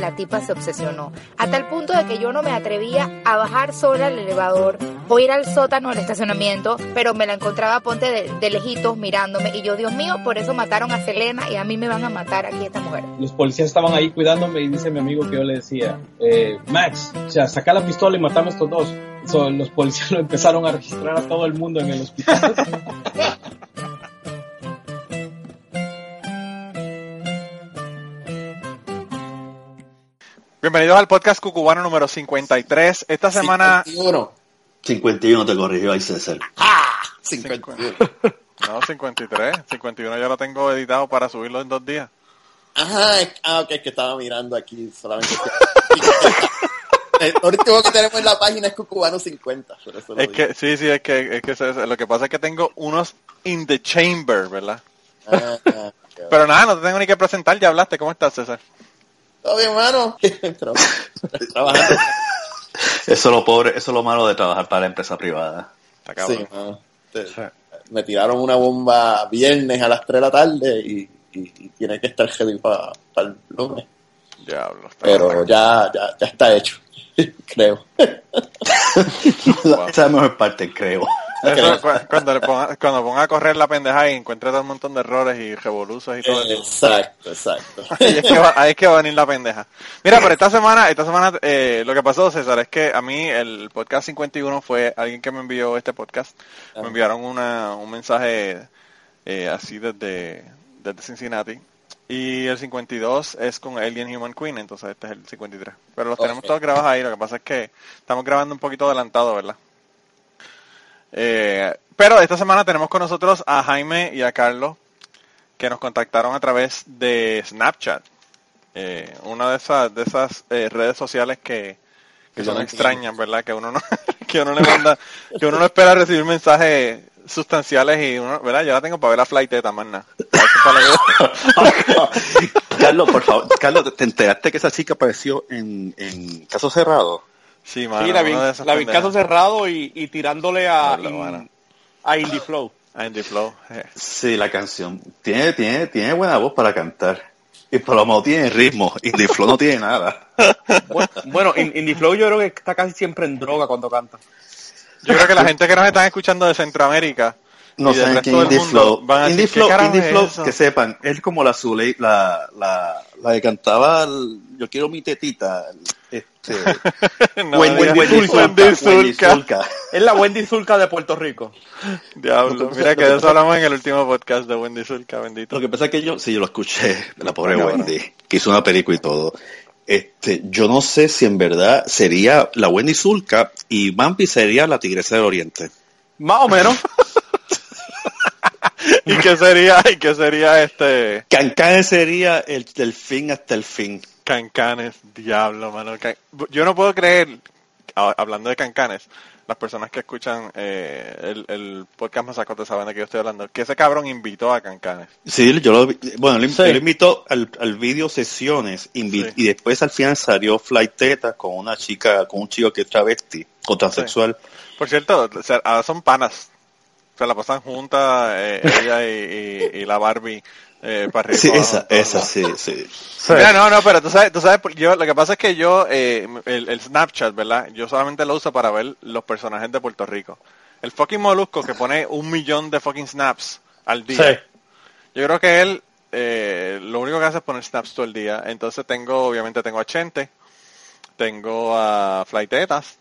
La tipa se obsesionó. Hasta el punto de que yo no me atrevía a bajar sola al elevador o ir al sótano del estacionamiento, pero me la encontraba ponte de, de lejitos mirándome y yo, Dios mío, por eso mataron a Selena y a mí me van a matar aquí esta mujer. Los policías estaban ahí cuidándome y dice mi amigo que yo le decía, eh, Max, o sea, saca la pistola y matamos a estos dos. So, los policías lo empezaron a registrar a todo el mundo en el hospital. Bienvenidos al podcast cucubano número 53. Esta semana... 51. 51 te corrigió ahí César. ¡Ah! 51. No, 53. 51 ya lo tengo editado para subirlo en dos días. Ajá, es- ah, ok, es que estaba mirando aquí solamente. El último que tenemos en la página es Cucubano 50. por eso lo Es digo. que, sí, sí, es que, es que lo que pasa es que tengo unos in the chamber, ¿verdad? Ah, ah. Pero nada, no te tengo ni que presentar, ya hablaste. ¿Cómo estás, César? ¿Todo bien, mano? Traba- Trabajando. Eso es lo pobre, eso es lo malo de trabajar para la empresa privada. Está cabrón. Sí, mano. Te- Me tiraron una bomba viernes a las 3 de la tarde y, y, y tiene que estar ready para el lunes. Diablo, está Pero ya, ya, ya está hecho, creo. Esa es la mejor parte, creo. Eso, cuando, le ponga, cuando ponga a correr la pendeja y encuentre todo un montón de errores y revoluciones y todo eso. Exacto, exacto. Ahí es, que va, ahí es que va a venir la pendeja. Mira, pero esta semana, esta semana eh, lo que pasó, César, es que a mí el podcast 51 fue alguien que me envió este podcast. Me enviaron una, un mensaje eh, así desde, desde Cincinnati. Y el 52 es con Alien Human Queen, entonces este es el 53. Pero los tenemos todos grabados ahí, lo que pasa es que estamos grabando un poquito adelantado, ¿verdad? Eh, pero esta semana tenemos con nosotros a Jaime y a Carlos, que nos contactaron a través de Snapchat, eh, una de esas de esas eh, redes sociales que, que son extrañas, ¿verdad? Que uno no que uno le manda, que uno no espera recibir mensajes sustanciales y uno, ¿verdad? Yo la tengo para ver la flight de es para Carlos, por favor, Carlos, ¿te enteraste que esa chica apareció en, en caso cerrado? Sí, mano, Sí, la vi, la vi en caso cerrado y, y tirándole a, in- a Indie Flow. Andy Flow. eh. Sí, la canción. Tiene, tiene, tiene buena voz para cantar. Y por lo menos tiene ritmo. Indie Flow no tiene nada. Bueno, bueno, Indie Flow yo creo que está casi siempre en droga cuando canta. Yo creo que la gente que nos están escuchando de Centroamérica No y saben quién Indie Flow. que sepan, es como la Zuley, la, la, la que cantaba el- Yo quiero mi tetita. Este, No Wendy. Wendy Zulka, Wendy Zulka. Zulka. Es la Wendy Zulka de Puerto Rico. Diablo, mira que de eso hablamos en el último podcast de Wendy Zulka, bendito. Lo que pasa es que yo, sí, yo lo escuché, la pobre. Wendy, que hizo una película y todo. Este, yo no sé si en verdad sería la Wendy Zulka y Bambi sería la Tigresa del Oriente. Más o menos. ¿Y qué sería, y qué sería este Cancanes sería el del fin hasta el fin. Cancanes? Diablo, mano. Can- Yo no puedo creer, hablando de Cancanes, las personas que escuchan eh, el, el podcast Mazacote saben de qué yo estoy hablando, que ese cabrón invitó a Cancanes. Sí, yo lo bueno, él, Sí. él invitó al, al video sesiones Sí. y después al final salió Flight Teta con una chica, con un chico que es travesti o transexual. Por cierto, o sea, ahora son panas. Se la pasan juntas, eh, ella y, y- y la Barbie, eh, para arriba. Sí, esa, esa, sí, sí. Mira, no, no, pero tú sabes, tú sabes, yo, lo que pasa es que yo, eh, el, el Snapchat, ¿verdad? Yo solamente lo uso para ver los personajes de Puerto Rico. El fucking Molusco que pone un millón de fucking snaps al día. Yo creo que él, eh, lo único que hace es poner snaps todo el día. Entonces tengo, obviamente tengo a Chente, tengo a Flytetas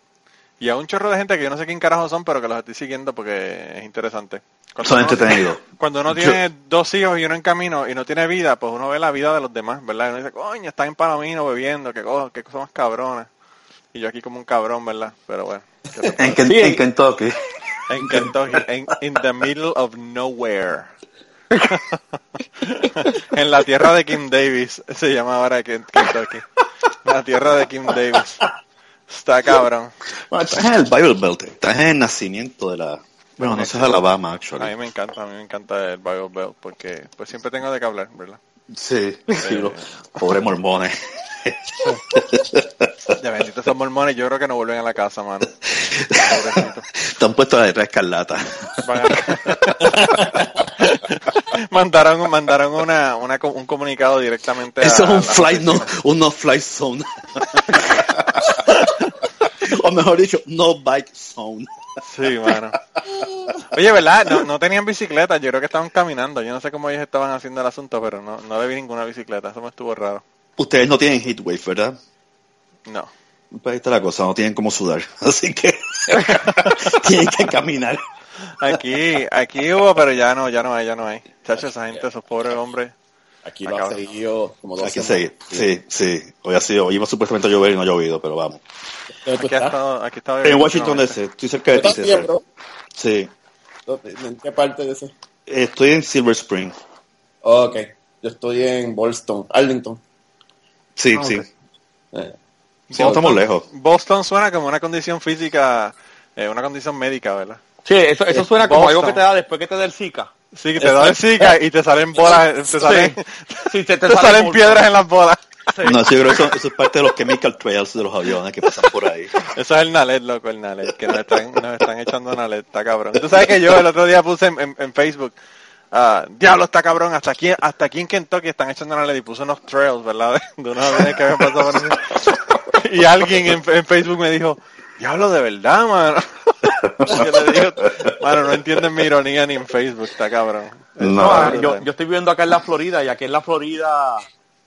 y a un chorro de gente que yo no sé quién carajo son, pero que los estoy siguiendo porque es interesante. Cuando Son entretenidos. cuando uno Yo- tiene dos hijos y uno en camino y no tiene vida, pues uno ve la vida de los demás, ¿verdad? Y uno dice, coño, está en Palomino bebiendo, qué cosa, qué cosas más cabronas. Y yo aquí como un cabrón, ¿verdad? Pero bueno, ¿qué te puedo En, Ken- Sí. en Kentucky. en Kentucky, en in the middle of nowhere. en la tierra de Kim Davis, se llama ahora Ken- Kentucky. La tierra de Kim Davis. Está cabrón. Bueno, estás en el Bible Belt, estás en el nacimiento de la... Bueno, no sé, es Alabama, A actually. mí me encanta, a mí me encanta el Bible Belt porque pues siempre tengo de qué hablar, ¿verdad? Sí, sí, los pobres mormones. Ya bendito esos mormones, yo creo que no vuelven a la casa, mano. Pobrecito. Te han puesto la letra escarlata. A- mandaron mandaron una, una un comunicado directamente a Eso es la un flight, no, un no flight zone. o mejor dicho, no bike zone. Sí, mano. Oye, ¿verdad? No, no tenían bicicleta, yo creo que estaban caminando. Yo no sé cómo ellos estaban haciendo el asunto, pero no, no le vi ninguna bicicleta. Eso me estuvo raro. Ustedes no tienen heatwave, ¿verdad? No. Pues ahí está la cosa, no tienen cómo sudar. Así que tienen que caminar. Aquí, aquí hubo, pero ya no, ya no hay, ya no hay. Chacho, esa gente, esos pobres hombres. Aquí lo ha seguido como dos semanas. seguir. Sí, sí. Hoy ha sido, hoy iba supuestamente a llover y no ha llovido, pero vamos. ¿Dónde tú Aquí estado, aquí estaba En Washington DC, estoy cerca de ¿Tú ti? Sí. ¿Dónde- ¿En qué parte de ese? Estoy en Silver Spring. Oh, ok. Yo estoy en Boston, Arlington. Sí, Ah, sí. Eh, Sí, no estamos lejos. Boston suena como una condición física, eh, una condición médica, ¿verdad? Sí, eso, eso suena como Boston. algo que te da después que te da el Zika. Sí, que te da el Zika y te salen bolas, te salen, Sí, te, te, te sale salen piedras en las bolas. No, sí, yo creo que eso, eso es parte de los chemical trails de los aviones que pasan por ahí. Eso es el Nalet, loco, el Nalet, que nos están, nos están echando Nalet, está cabrón. Tú sabes que yo el otro día puse en, en- en Facebook, ah, diablo, está cabrón, hasta aquí, hasta aquí en Kentucky están echando Nalet y puse unos trails, ¿verdad? De, unos aviones que habían pasado por. Y alguien en, en Facebook me dijo, diablo, de verdad, mano. Yo le digo, mano, no entienden mi ironía ni en Facebook, está cabrón. No, yo, yo estoy viviendo acá en la Florida y aquí en la Florida,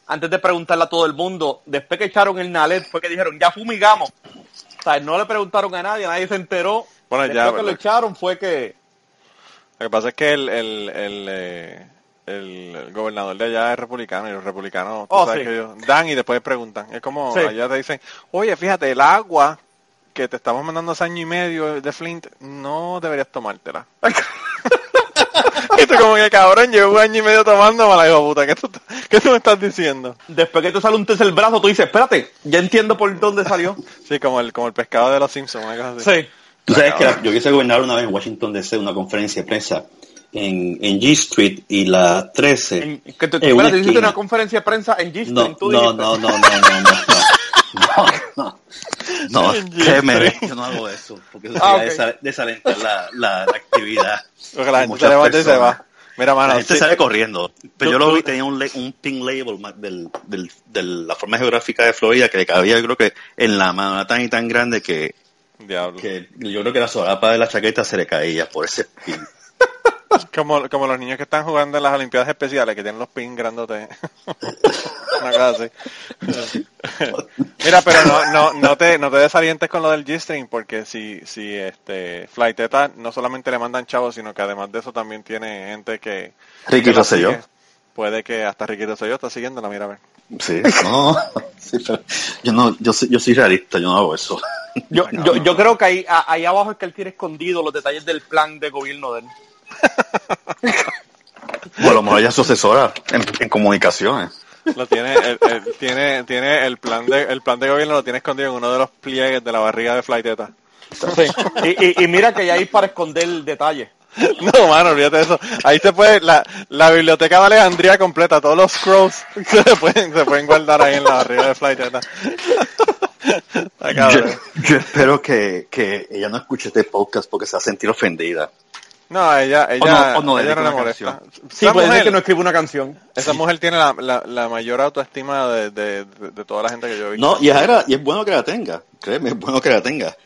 antes de preguntarle a todo el mundo, después que echaron el Nalet fue que dijeron, ya fumigamos. O sea, no le preguntaron a nadie, nadie se enteró. Bueno, después ya, que lo echaron fue que... Lo que pasa es que el, el, el, eh, el, el gobernador de allá es republicano y los republicanos tú Oh, sabes sí. que ellos dan y después preguntan. Es como Sí. allá te dicen, oye, fíjate, el agua que te estamos mandando hace año y medio de Flint, no deberías tomártela. y tú como que cabrón, llevo un año y medio tomando, mala hijo puta, ¿qué tú, ¿qué tú me estás diciendo? Después que te sale un tercer brazo, tú dices, espérate, ya entiendo por dónde salió. Sí, como el, como el pescado de los Simpsons, una. Sí. Tú sabes que la- yo quise gobernar una vez en Washington DC una conferencia de prensa en, en G Street y la 13. En- que te, en una espérate, hiciste esquina. una conferencia de prensa en G No, Street, tú no, no, no, no, no, no, no, no, no, no, créeme, yo no hago eso, porque eso Ah, sería desalentar la, la, la actividad. Porque la gente se levanta y se personas. va. Mira, mano, La gente sí. sale corriendo. Pero yo lo vi, tenía un, le- un pin label del, del, de la forma geográfica de Florida que le cabía, yo creo que en la mano tan y tan grande que, Diablo. que yo creo que la solapa de la chaqueta se le caía por ese pin. Como, como los niños que están jugando en las Olimpiadas Especiales, que tienen los pins grandotes. Una cosa así. Mira, pero no, no, no te, no te desalientes con lo del G-String, porque si, si este Flighteta no solamente le mandan chavos, sino que además de eso también tiene gente que... Ricky que sigue. Puede que hasta Ricky Rosselló está siguiéndola, mira a ver. Sí, no, sí, pero yo no, yo soy, yo soy realista, yo no hago eso. Yo, yo, yo creo que ahí, ahí abajo es que él tiene escondido los detalles del plan de gobierno de él. O a lo mejor ella es su asesora en, en comunicaciones. Lo tiene, el, el- tiene, tiene el plan de, el plan de gobierno lo tiene escondido en uno de los pliegues de la barriga de Flighteta. Sí. Y, y, y mira que ya hay para esconder el detalle. No, mano, olvídate de eso. Ahí se puede, la, la biblioteca de Alejandría completa, todos los scrolls se pueden, se pueden guardar ahí en la barriga de Flighteta. Yo, yo espero que, que ella no escuche este podcast porque se va a sentir ofendida. No, ella, ella, O no- o no ella no le una molesta. Sí, Esa puede ser que no escriba una canción. esa mujer tiene la, la, la mayor autoestima de, de, de, de toda la gente que yo he visto. No, y es, agra- y es bueno que la tenga, créeme, es bueno que la tenga.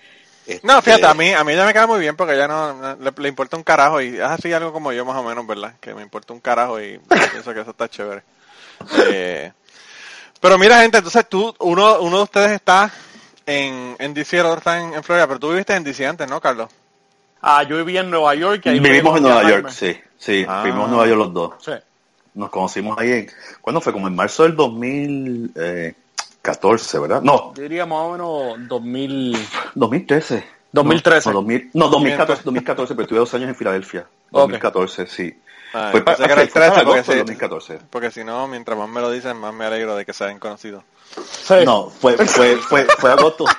Este, No, fíjate, a mí, a mí ella me cae muy bien porque ella no, no- le, le importa un carajo y es así algo como yo más o menos, ¿verdad? Que me importa un carajo y pienso que eso está chévere. Eh, pero mira, gente, entonces tú, uno, uno de ustedes está en, en DC, el otro está en, en Florida, pero tú viviste en DC antes, ¿no, Carlos? Ah, yo vivía en Nueva York. y ahí Vivimos en Nueva. York, sí, sí, Ah. vivimos en Nueva York los dos. Sí. Nos conocimos ahí en, ¿cuándo fue? Como en marzo del 2014, ¿verdad? No, Yo diría más o menos 2000. 2013. 2013. No, no, 2000 no, 2014, 2014, pero tuve dos años en Filadelfia. Ok. 2014, sí. Ah, Fue pa- pensé que era el fue para 13 porque agosto del sí. 2014. Porque si no, mientras más me lo dicen, más me alegro de que se hayan conocido. Sí. No, fue, fue, fue, fue agosto.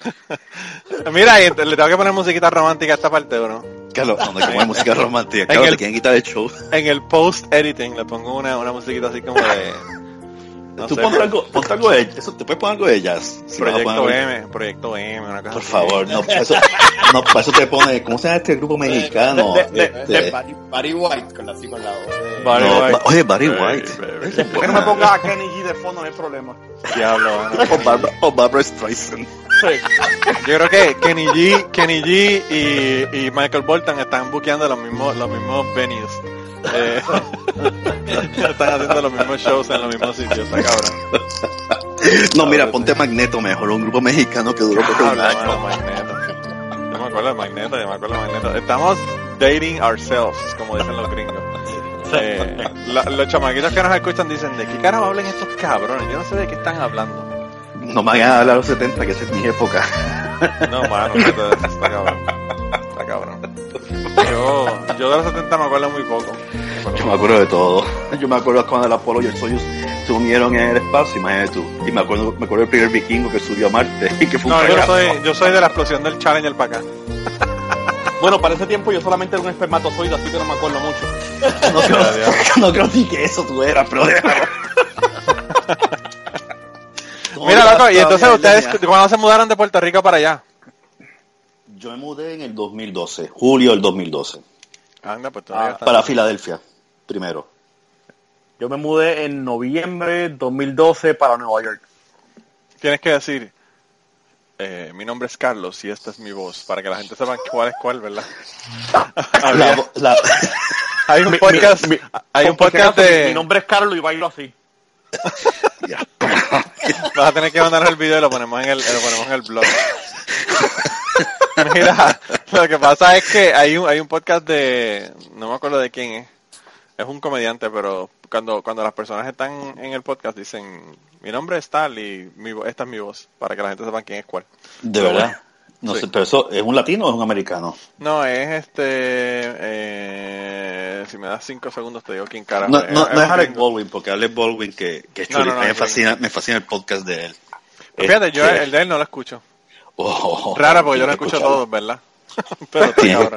Mira, le tengo que poner musiquita romántica a esta parte, ¿o no? Carlos, donde como música romántica. En Carlos, el- te quieren quitar el show. En el post editing le pongo una, una musiquita así como de No Tú sé, ponte algo, ponte algo de eso, te puedes poner algo de jazz. Si Proyecto algo- M, Proyecto M, una cosa Por así. favor, no, para eso, no, para eso te pone, ¿cómo se llama este grupo mexicano? de- de- Este, De Barry, Barry White con así con la voz de... Barry no, White. ba- oye, Barry White. baby. Después que no me pongas a Kenny G de fondo, no hay problema. Diablo. O Barbara, o Barbara Streisand. Sí. Yo creo que Kenny G, Kenny G y, y Michael Bolton están buqueando los mismos, los mismos venues. Eh, están haciendo los mismos shows en los mismos sitios, está cabrón. No, mira, ponte Magneto mejor, un grupo mexicano que duró por un año. Magneto. Yo me acuerdo de Magneto, yo me acuerdo de Magneto. Estamos dating ourselves, como dicen los gringos. Eh, la- los chamaquitos que nos escuchan dicen, ¿de qué carajo hablan estos cabrones? Yo no sé de qué están hablando. No me hagan hablar a los 70, que esa es mi época. No, mano, esto está cabrón. Cabrón. Yo, yo de los 70 me acuerdo muy poco. Yo me acuerdo de todo. Yo me acuerdo cuando el Apolo y el Soyuz se unieron en el espacio, imagínate tú. Y me acuerdo, me acuerdo del primer vikingo que subió a Marte y que fue un No, yo soy, yo soy de la explosión del Challenger para acá. Bueno, para ese tiempo yo solamente era un espermatozoide, así que no me acuerdo mucho. No creo, no ni que eso tú eras, pero. Mira, loco, y entonces es ustedes. ¿cuándo se mudaron de Puerto Rico para allá? Yo me mudé en el 2012, julio del 2012, Anda, pues todavía Ah, está. para Filadelfia, primero. Yo me mudé en noviembre 2012 para Nueva York. Tienes que decir, eh, mi nombre es Carlos y esta es mi voz, para que la gente sepa cuál es cuál, ¿verdad? La, la- hay un podcast, mi- mi- hay un podcast mi- de... Mi nombre es Carlos y bailo así. Vas a tener que mandarnos el video y lo ponemos en el, lo ponemos en el blog. Mira, lo que pasa es que hay un, hay un podcast de, no me acuerdo de quién es, es un comediante, pero cuando, cuando las personas están en el podcast dicen, mi nombre es tal y mi, esta es mi voz, para que la gente sepa quién es cuál. De verdad. No Sí. sé, pero eso, ¿es un latino o es un americano? No, es este, eh, si me das cinco segundos te digo quién carajo No, no, no es Alec. Baldwin, porque Alec Baldwin, que, que es No, me, fascina, me fascina el podcast de él. Fíjate, yo Este, el de él no lo escucho. Oh, Rara porque yo lo escucho todos, ¿verdad? Pero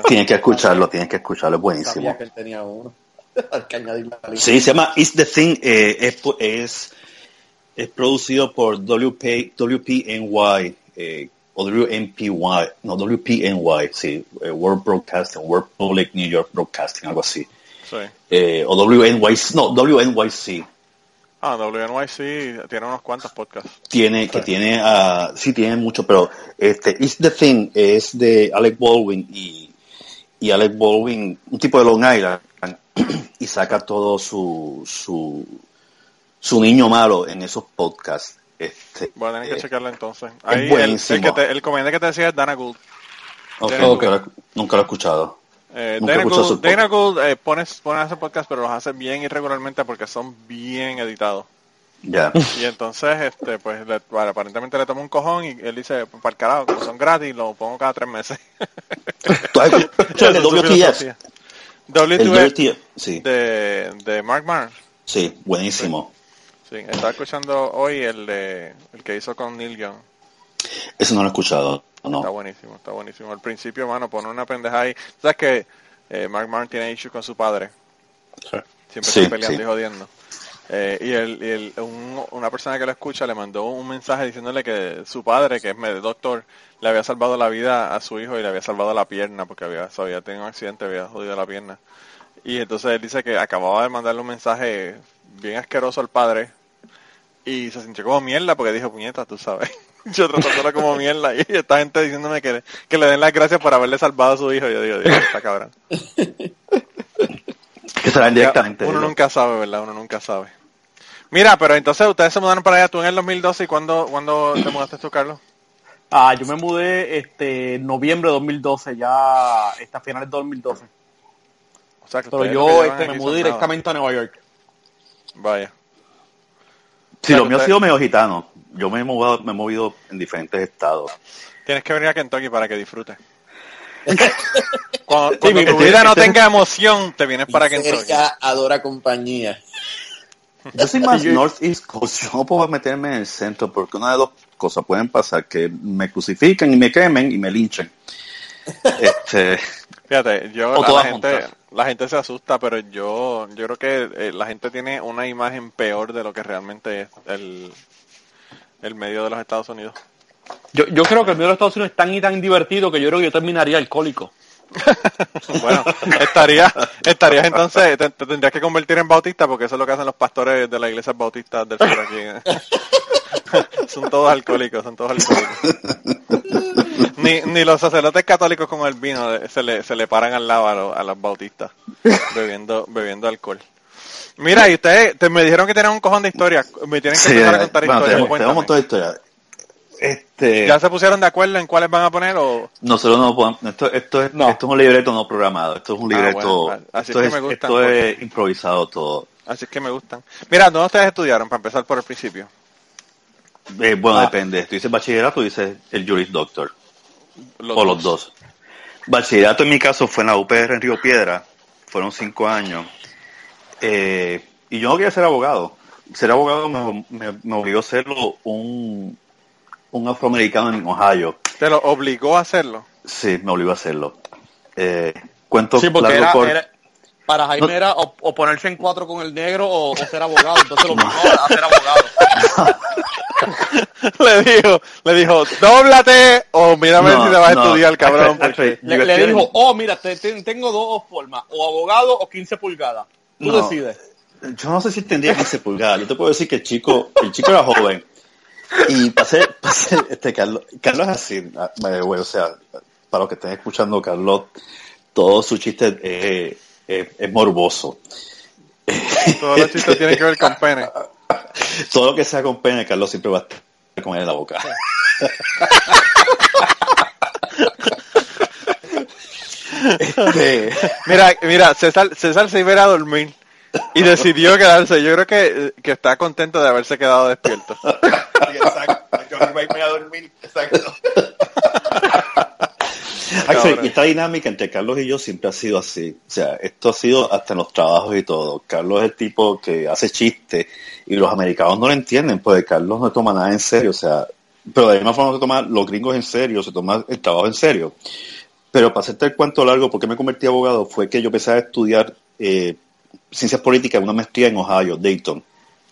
Tienes, que escucharlo, tienes que escucharlo, es buenísimo. Sabía que él tenía uno. Hay que añadirlo a la lista. Sí, se llama It's the Thing, eh, es, es producido por WP, WPNY, eh, o WMPY, no, WPNY, sí, eh, World Broadcasting, World Public New York Broadcasting, algo así. Sí. Eh, o WNYC, no, WNYC, Ah, WNYC tiene unos cuantos podcasts. tiene, que tiene, ah, sí tiene mucho, pero este, It's the Thing es de Alec Baldwin y, y Alec Baldwin, un tipo de Long Island, y saca todo su, su, su niño malo en esos podcasts. Este, Voy a tener que eh, checarlo entonces. Ahí el, el, que te- el comediante que te decía es Dana Gould. ok, Dana nunca, lo, nunca lo he escuchado. Eh, Nunca Dana escuché Gould, sus Dana Gould, eh, pone, pone a hacer podcast, pero los hace bien irregularmente porque son bien editados. Ya. Y entonces, este, pues, le- bueno, aparentemente le toma un cojón y él dice, para el carajo, como son gratis, lo pongo cada tres meses. ¿Tú has escuchado el de Esa es su WTF? WTF sí, de, de Mark Maron. sí, buenísimo. Sí, estaba escuchando hoy el de, el que hizo con Neil Young. Eso no lo he escuchado, Está no. buenísimo, está buenísimo. Al principio, mano, pone una pendeja ahí. ¿Sabes que eh, Mark Maron tiene issues con su padre? Siempre Sí, están peleando sí. y jodiendo. Eh, y el, y el- un- una persona que lo escucha le mandó un mensaje diciéndole que su padre, que es doctor, le había salvado la vida a su hijo y le había salvado la pierna porque había, había tenido un accidente, había jodido la pierna. Y entonces él dice que acababa de mandarle un mensaje bien asqueroso al padre y se sintió como mierda porque dijo, puñeta, tú sabes. Yo tratándolo como mierda y esta gente diciéndome que, que le den las gracias por haberle salvado a su hijo. Yo digo, Dios, está cabrón. Que serán directamente. Uno nunca sabe, ¿verdad? Uno nunca sabe. Mira, pero entonces ustedes se mudaron para allá, tú en el 2012 y cuándo, ¿cuándo te mudaste tú, Carlos? Ah, yo me mudé este noviembre de 2012, ya esta finales de 2012. O sea, que Pero yo este, me mudé directamente a Nueva York. Vaya. Sí, lo Claro, mío ha sido medio gitano. Yo me he, movido, me he movido en diferentes estados. Tienes que venir a Kentucky para que disfrutes. Cuando, cuando mi- tu este- vida no este- tenga emoción, te vienes para Kentucky. Cerca adora compañía. Yo soy más Yo- Northeast Coast. Yo no puedo meterme en el centro porque una de dos cosas pueden pasar. Que me crucifiquen y me quemen y me linchen. Este, Fíjate, yo O la, todas la gente, la gente se asusta, pero yo, yo creo que eh, la gente tiene una imagen peor de lo que realmente es el, el medio de los Estados Unidos. Yo, yo creo que el medio de los Estados Unidos es tan y tan divertido que yo creo que yo terminaría alcohólico. Bueno, estaría, estarías entonces, te, te tendrías que convertir en bautista porque eso es lo que hacen los pastores de la iglesia bautistas del sur aquí. son todos alcohólicos, son todos alcohólicos. Ni, ni los sacerdotes católicos con el vino se le, se le paran al lado a, los- a los bautistas bebiendo, bebiendo alcohol. Mira, y ustedes te, me dijeron que tenían un cojón de historias. Me tienen que Sí, empezar a eh, contar bueno, historias. tenemos, tenemos de historias. Este, ¿Ya se pusieron de acuerdo en cuáles van a poner o...? nosotros no podemos, esto, esto, es, No. esto es un libreto no programado, esto es un Ah, libreto, bueno, así esto, es que me gustan, esto porque- es improvisado todo. Así es que me gustan. Mira, ¿dónde ustedes estudiaron? Para empezar por el principio. Eh, bueno, Ah. depende, tú dices bachillerato, tú dices el Juris Doctor, Los o los dos. Bachillerato en mi caso fue en la UPR en Río Piedra, fueron cinco años, eh, y yo no quería ser abogado. Ser abogado me, me, me obligó a serlo un, un afroamericano en Ohio. ¿Te lo obligó a hacerlo? Sí, me obligó a hacerlo. Eh, cuento Sí, porque largo era, corto. era- para Jaime No. era o, o ponerse en cuatro con el negro o, o ser abogado. Entonces lo obligó a ser abogado. le dijo, le dijo, dóblate o mírame No, si te vas a no. estudiar, cabrón. Porque- Le, dijo, oh, mira, te- te- tengo dos formas, o abogado o 15 pulgadas. Tú No. decides. Yo no sé si tendría 15 pulgadas. Yo te puedo decir que el chico, el chico era joven. Y pasé, pasé, este Carlos, Carlos es así, way, o sea, para los que estén escuchando, Carlos, todo su chiste es, es- es morboso. Todos los chistes tienen que ver con pene. Todo lo que sea con pene, Carlos siempre va a estar con él en la boca. Este, Mira, mira, César, César se iba a ir a dormir y decidió quedarse. Yo creo que, que está contento de haberse quedado despierto. Exacto. Yo iba a irme a dormir. Exacto. Actually, y esta dinámica entre Carlos y yo siempre ha sido así. O sea, esto ha sido hasta en los trabajos y todo. Carlos es el tipo que hace chistes y los americanos no lo entienden, porque Carlos no toma nada en serio. O sea, pero de la misma forma se toma los gringos en serio, se toma el trabajo en serio. Pero para hacerte el cuento largo, ¿por qué me convertí en abogado? Fue que yo empecé a estudiar eh, ciencias políticas en una maestría en Ohio, Dayton.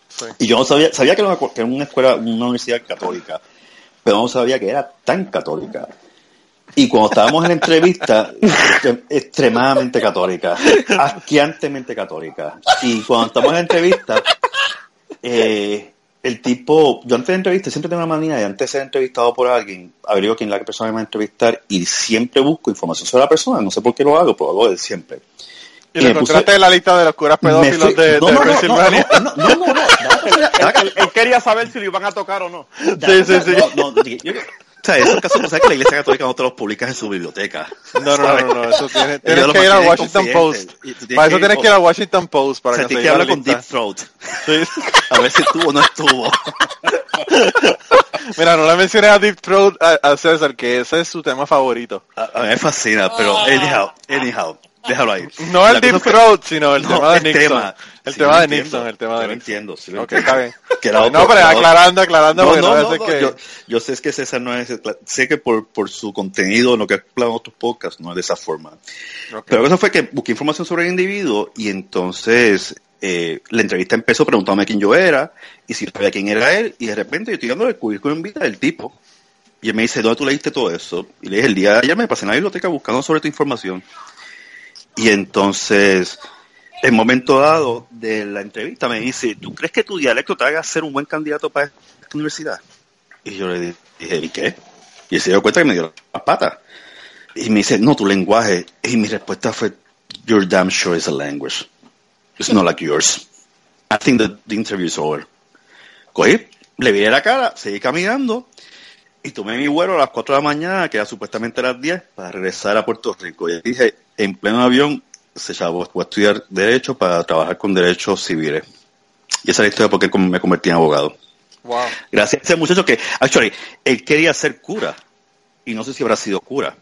Sí. Y yo no sabía, sabía que era una, que era una escuela, una universidad católica, pero no sabía que era tan católica. Y cuando estábamos en la entrevista, extre- extremadamente católica, asqueantemente católica. Y cuando estamos en la entrevista, eh, el tipo, yo antes de la entrevista siempre tengo una manía de antes de ser entrevistado por alguien, averiguo quién es la persona que me va a entrevistar y siempre busco información sobre la persona. No sé por qué lo hago, pero lo hago de siempre. Y Y lo me puse- encontraste en la lista de los curas pedófilos fui- de, no, de no, no, Pensilvania. no, no, no, no, no, no, no, Él, él quería saber si lo iban a tocar o no. Sí, sí, sí. No, no, yo- o sea, esos casos, tú sabes que la iglesia católica no te los publica en su biblioteca. No, no, no, no, eso tiene, tienes que ir al Washington Post. tienes Para eso que ir- tienes que ir al Washington Post para o sea, tienes conseguir que la hablar con. Deep Throat. Sí. A ver si estuvo o no estuvo. Mira, no le mencioné a Deep Throat a, a César, que ese es su tema favorito. A, a mí me fascina, pero anyhow, anyhow, déjalo ahí. No el Deep Throat, sino el tema de el Nixon. tema. El tema de. Nixon, el tema de Nixon. entiendo, sí está bien. No, pero aclarando, aclarando, No, porque no, que... Yo, yo sé que César no es, sé que por, por su contenido, lo que ha explicado en otros podcasts, no es de esa forma. Pero eso fue que busqué información sobre el individuo y entonces eh, la entrevista empezó preguntándome quién yo era y si sabía quién era él y de repente yo estoy dando el currículum en vida del tipo y él me dice, ¿dónde tú leíste todo eso? Y le dije, el día de ayer me pasé en la biblioteca buscando sobre tu información. Y entonces, en momento dado de la entrevista me dice, ¿tú crees que tu dialecto te haga ser un buen candidato para esta universidad? Y yo le dije, ¿y qué? Y se dio cuenta que me dio las patas. Y me dice, no, tu lenguaje. Y mi respuesta fue, you're damn sure it's a language. It's not like yours. I think that the interview is over. Cogí, le viré la cara, seguí caminando y tomé mi vuelo a las 4 de la mañana, que era supuestamente a las 10, para regresar a Puerto Rico. Y dije, en pleno avión, se llamó, a estudiar Derecho para trabajar con derechos civiles. Y esa es la historia de por qué me convertí en abogado. Wow. Gracias a ese muchacho que, actually, él quería ser cura. Y no sé si habrá sido cura.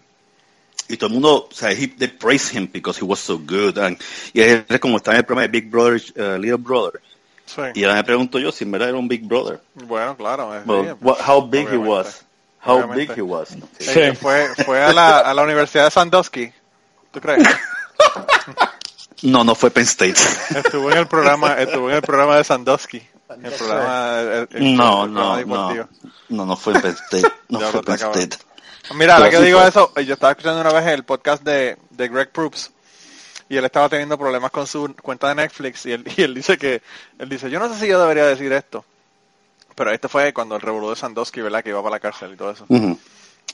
Y todo el mundo, o sea, he, they praised him because he was so good. And, y él es como está en el programa de Big Brother, uh, Little Brother. Sí. Y ahora me pregunto yo si en verdad era un Big Brother. Bueno, claro. es- Well, sí, what- how big he obviamente. was. How Obviamente. big he was. Eh, Fue, fue a la, a la Universidad de Sandusky ¿Tú crees? No, no fue Penn State. Estuvo en el programa, estuvo en el programa de Sandusky. El programa, el- el- No, el programa no, no. No, no fue Penn State. No Ya fue Penn. State. Mira, ahora que sí digo fue. eso, yo estaba escuchando una vez el podcast de, de Greg Proops y él estaba teniendo problemas con su cuenta de Netflix y él, y él dice que, él dice, yo no sé si yo debería decir esto, pero este fue cuando el revolú de Sandusky, ¿verdad? Que iba para la cárcel y todo eso.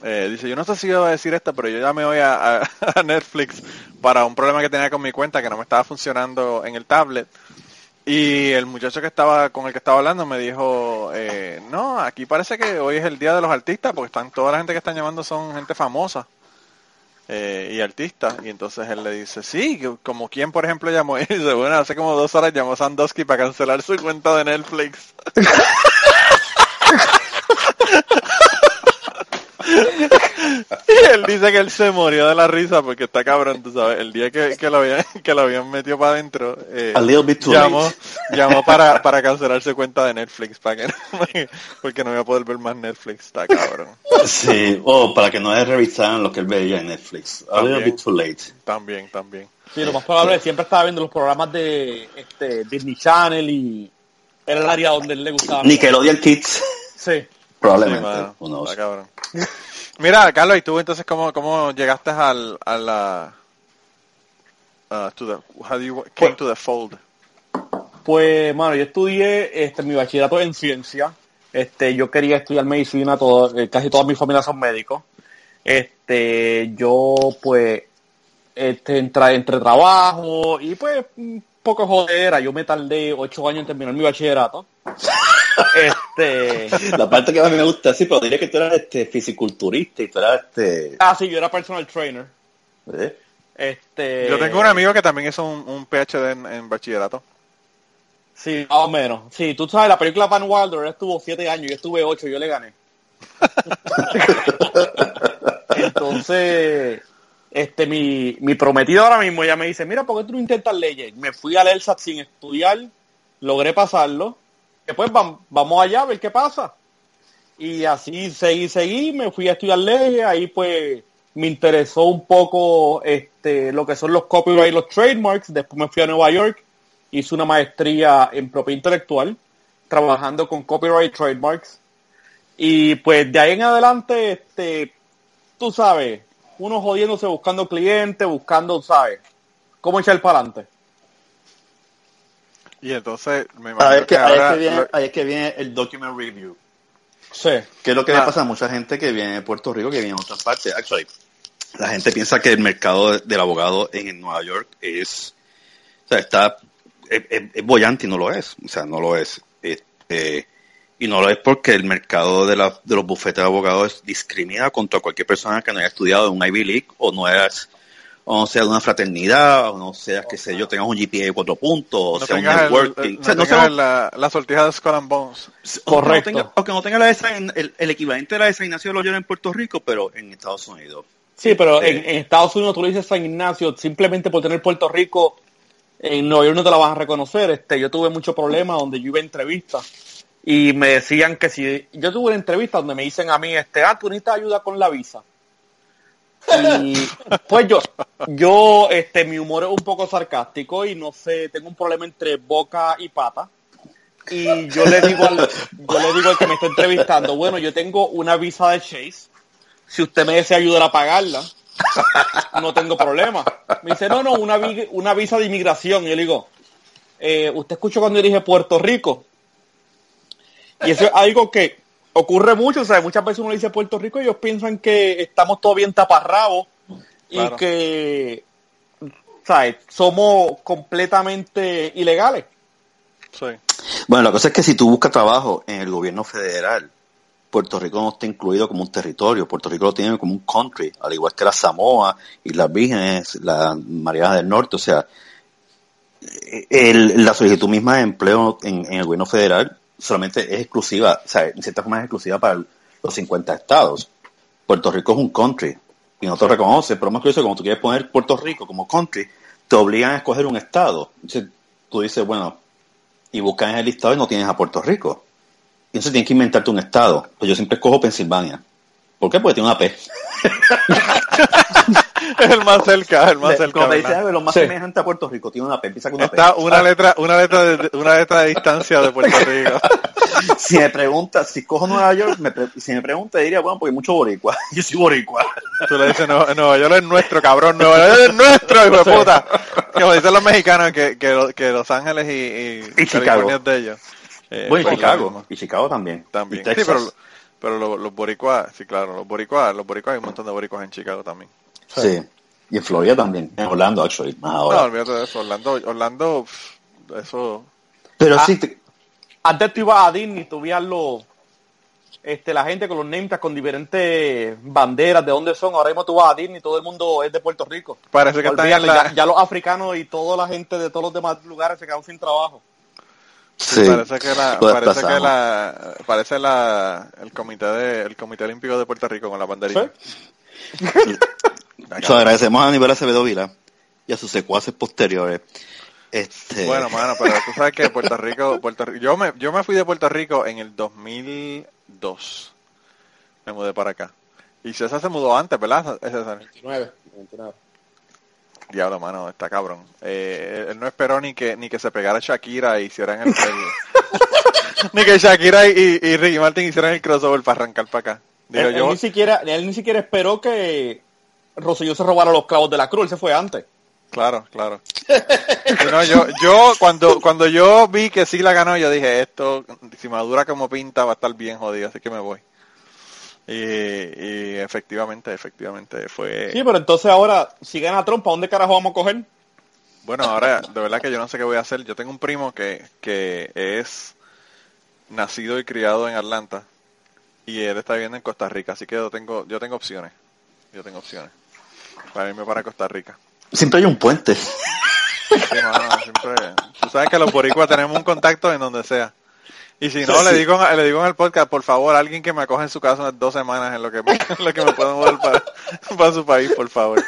Eh, dice, yo no sé si voy a decir esto, pero yo ya me voy a, Netflix para un problema que tenía con mi cuenta que no me estaba funcionando en el tablet. Y el muchacho que estaba con el que estaba hablando me dijo, eh, no, aquí parece que hoy es el día de los artistas porque están toda la gente que están llamando son gente famosa eh, y artistas. Y entonces él le dice, sí, como quien por ejemplo llamó. Y dice, bueno, hace como dos horas llamó Sandusky para cancelar su cuenta de Netflix. Y él dice que él se murió de la risa porque está cabrón, tú sabes. El día que, que lo habían que lo habían metido para adentro, eh, A little bit too llamó, llamó para, para cancelar su cuenta de Netflix, para que no, porque no iba a poder ver más Netflix, está cabrón. Sí, o para que no le revisaran lo que él veía en Netflix. A little bit too late. También, también. Sí, lo más probable es que siempre estaba viendo los programas de este, Disney Channel y era el área donde él le gustaba. Nickelodeon Kids, Sí. probablemente. Sí, knows. está cabrón. Mira, Carlos, ¿y tú entonces cómo, cómo llegaste al, a la... uh, to the, how do you came to the fold? Pues, mano, yo estudié este, mi bachillerato en ciencia. Este, yo quería estudiar medicina, todo, eh, casi toda mi familia son médicos. Este, yo, pues, este, entre, entre trabajo y, pues, un poco jodera. Yo me tardé ocho años en terminar mi bachillerato. este, La parte que más me gusta, sí, pero diría que tú eras este fisiculturista y tú eras este... ah, sí, yo era personal trainer. ¿eh? Este, Yo tengo un amigo que también hizo un, un PhD en, en bachillerato. Sí, más o menos. Sí, tú sabes, la película Van Wilder él estuvo siete años, yo estuve ocho, yo le gané. Entonces, este, mi, mi prometido ahora mismo ya me dice, mira, ¿por qué tú no intentas leyes? Me fui al ELSAT sin estudiar, logré pasarlo. Vam- vamos allá a ver qué pasa. Y así seguí, seguí, me fui a estudiar leyes, ahí pues me interesó un poco este lo que son los copyright y los trademarks, después me fui a Nueva York, hice una maestría en propiedad intelectual, trabajando con copyright trademarks. Y pues de ahí en adelante, este, tú sabes, uno jodiéndose buscando clientes, buscando, ¿sabes? ¿Cómo echar para adelante? Y entonces me Ahí imagino es, que, que ahí es que viene, ahí es que viene el document review. Sí. Que es lo que Ah. le pasa a mucha gente que viene de Puerto Rico, que viene de otras partes. Actually, la gente piensa que el mercado de- del abogado en Nueva York es, o sea, está, es, es- es bollante y no lo es. O sea, no lo es. Este, y no lo es porque el mercado de, la, de los bufetes de abogados discrimina contra cualquier persona que no haya estudiado en un Ivy League o no eras o no sea de una fraternidad, o no sea, qué sé yo, tengas un GPA de cuatro puntos, o no sea, un networking. el- O sea, no no la, la sortija de Skull and Bones. Correcto. Aunque no tenga, aunque no tenga la design- el, el equivalente de la designación de Loyola en Puerto Rico, pero en Estados Unidos. Sí, pero Sí. En, en Estados Unidos tú le dices San Ignacio, simplemente por tener Puerto Rico, en Nueva York no te la vas a reconocer. Este, yo tuve muchos problemas donde yo iba a entrevistas y me decían que si yo tuve una entrevista donde me dicen a mí, este, ah, tú necesitas ayuda con la visa. Y pues yo, yo, este, mi humor es un poco sarcástico y no sé, tengo un problema entre boca y pata. Y yo le digo al, yo le digo al que me está entrevistando, bueno, yo tengo una visa de Chase. Si usted me desea ayudar a pagarla, no tengo problema. Me dice, no, no, una, vi- una visa de inmigración. Y yo le digo, eh, ¿usted escuchó cuando yo dije Puerto Rico? Y eso es algo que ocurre mucho, o sea, muchas veces uno le dice Puerto Rico y ellos piensan que estamos todo bien taparrabos y Claro. que, ¿sabes? Somos completamente ilegales. Sí. Bueno, la cosa es que si tú buscas trabajo en el gobierno federal, Puerto Rico no está incluido como un territorio. Puerto Rico lo tiene como un country, al igual que la Samoa y las Vírgenes, las Marianas del Norte. O sea, el- la solicitud misma de empleo en, en el gobierno federal solamente es exclusiva, o sea, en cierta forma es exclusiva para los 50 estados. Puerto Rico es un country y no te reconoce, pero más que eso, como tú quieres poner Puerto Rico como country, te obligan a escoger un estado. Entonces, tú dices, bueno, y buscas en el listado y no tienes a Puerto Rico. Y entonces tienes que inventarte un estado. Pues yo siempre escojo Pensilvania. ¿Por qué? Porque tiene una P. Es el más cerca, el más cerca. como dice lo más Sí. semejante a Puerto Rico, tiene una P, empieza con una P. Está una letra, una letra de, una letra de distancia de Puerto Rico. Si me pregunta, si cojo Nueva York, me pre- si me pregunta, diría, bueno, porque hay mucho boricua. Yo soy boricua. Tú le dices, Nueva, Nueva York es nuestro, cabrón, Nueva York es nuestro, hijo de puta. Como dicen los mexicanos, que, que, lo- que Los Ángeles y, y, Y. California es de ellos. Eh, Bueno, y Chicago. Y Chicago también. También. Sí, pero, pero los, los boricuas, sí, claro, los boricuas, los boricuas hay un montón de boricuas en Chicago también. Sí. Y en Florida también. En Orlando, actually. Más No, olvídate de eso, Orlando, Orlando, pff, eso, pero Ah. sí, te- Antes tú ibas a Disney, tú veías los, este, la gente con los name con diferentes banderas de dónde son. Ahora mismo tú vas a Disney, todo el mundo es de Puerto Rico. parece que están en Olvídate, la, ya, ya los africanos y toda la gente de todos los demás lugares se quedaron sin trabajo. sí. parece que la, parece que la, parece la, el comité de, el comité olímpico de Puerto Rico con la banderita. Agradecemos a Aníbal Acevedo Vila y a sus secuaces posteriores. Este, Bueno, mano, pero tú sabes que Puerto Rico, Puerto Rico, yo me, yo me fui de Puerto Rico en el 2002. Me mudé para acá. Y César se mudó antes, ¿verdad? César? 29, 29. Diablo, mano, está cabrón. Eh, él no esperó ni que ni que se pegara Shakira y hicieran el... ni que Shakira y, y Ricky Martin hicieran el crossover para arrancar para acá. Digo, él, ni siquiera, él ni siquiera esperó que Rosselló se robara los clavos de la cruz, él se fue antes. Claro, claro. No, yo, yo cuando, cuando yo vi que sí la ganó, yo dije, esto, si madura como pinta, va a estar bien jodido, así que me voy. Y, y efectivamente, efectivamente fue... Sí, pero entonces ahora, si gana Trump, ¿a dónde carajo vamos a coger? Bueno, ahora, de verdad que yo no sé qué voy a hacer. Yo tengo un primo que, que es nacido y criado en Atlanta y él está viviendo en Costa Rica, así que yo tengo, yo tengo opciones. Yo tengo opciones para irme para Costa Rica. siempre hay un puente. Sí, mano, siempre- tú sabes que los boricuas tenemos un contacto en donde sea. Y si no, Sí, le digo le digo en el podcast, por favor, alguien que me acoja en su casa unas dos semanas en lo que, en lo que me pueda mover para, para su país, por favor.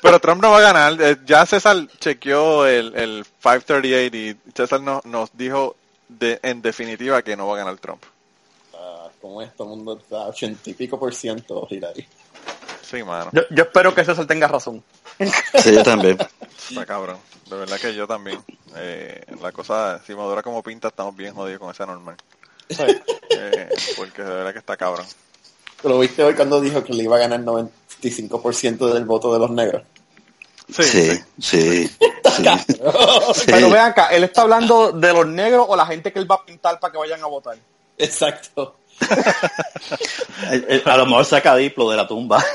Pero Trump no va a ganar. Eh, Ya César chequeó el, el 538 y César no- nos dijo de, en definitiva que no va a ganar Trump. Ah, como es, todo el mundo está 80 y pico por ciento Hillary. Sí, mano. Yo, yo espero que César tenga razón. Sí, yo también. Está cabrón. De verdad que yo también. Eh, la cosa, si madura como pinta, estamos bien jodidos con esa normal. Eh, porque de verdad que está cabrón. ¿Lo viste hoy cuando dijo que le iba a ganar 95% del voto de los negros? Sí, Sí, sí. sí. sí. Sí. Pero vean acá, ¿él está hablando de los negros o la gente que él va a pintar para que vayan a votar? Exacto. Eh, eh, A lo mejor saca Diplo de la tumba.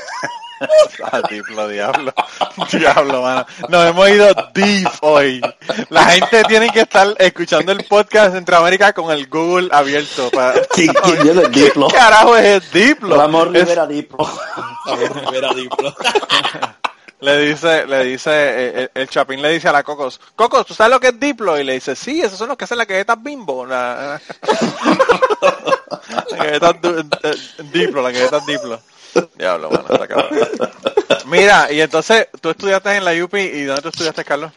Ah, Diplo, diablo. Diablo, mano. Nos hemos ido deep hoy. La gente tiene que estar escuchando el podcast de Centroamérica con el Google abierto. Para... ¿Quién, quién viene el Diplo? ¿Qué carajo es el Diplo? Ramón Es- Rivera Diplo. A ver, Rivera Diplo. Le dice, le dice, eh, el, el Chapín le dice a la Cocos, Cocos, ¿tú sabes lo que es Diplo? Y le dice, sí, esos son los que hacen las galletas bimbo. La, la galleta eh, Diplo, las galletas Diplo. Diablo, mano, está cabrón. Mira, y entonces, tú estudiaste en la UPI, ¿y dónde tú estudiaste, Carlos?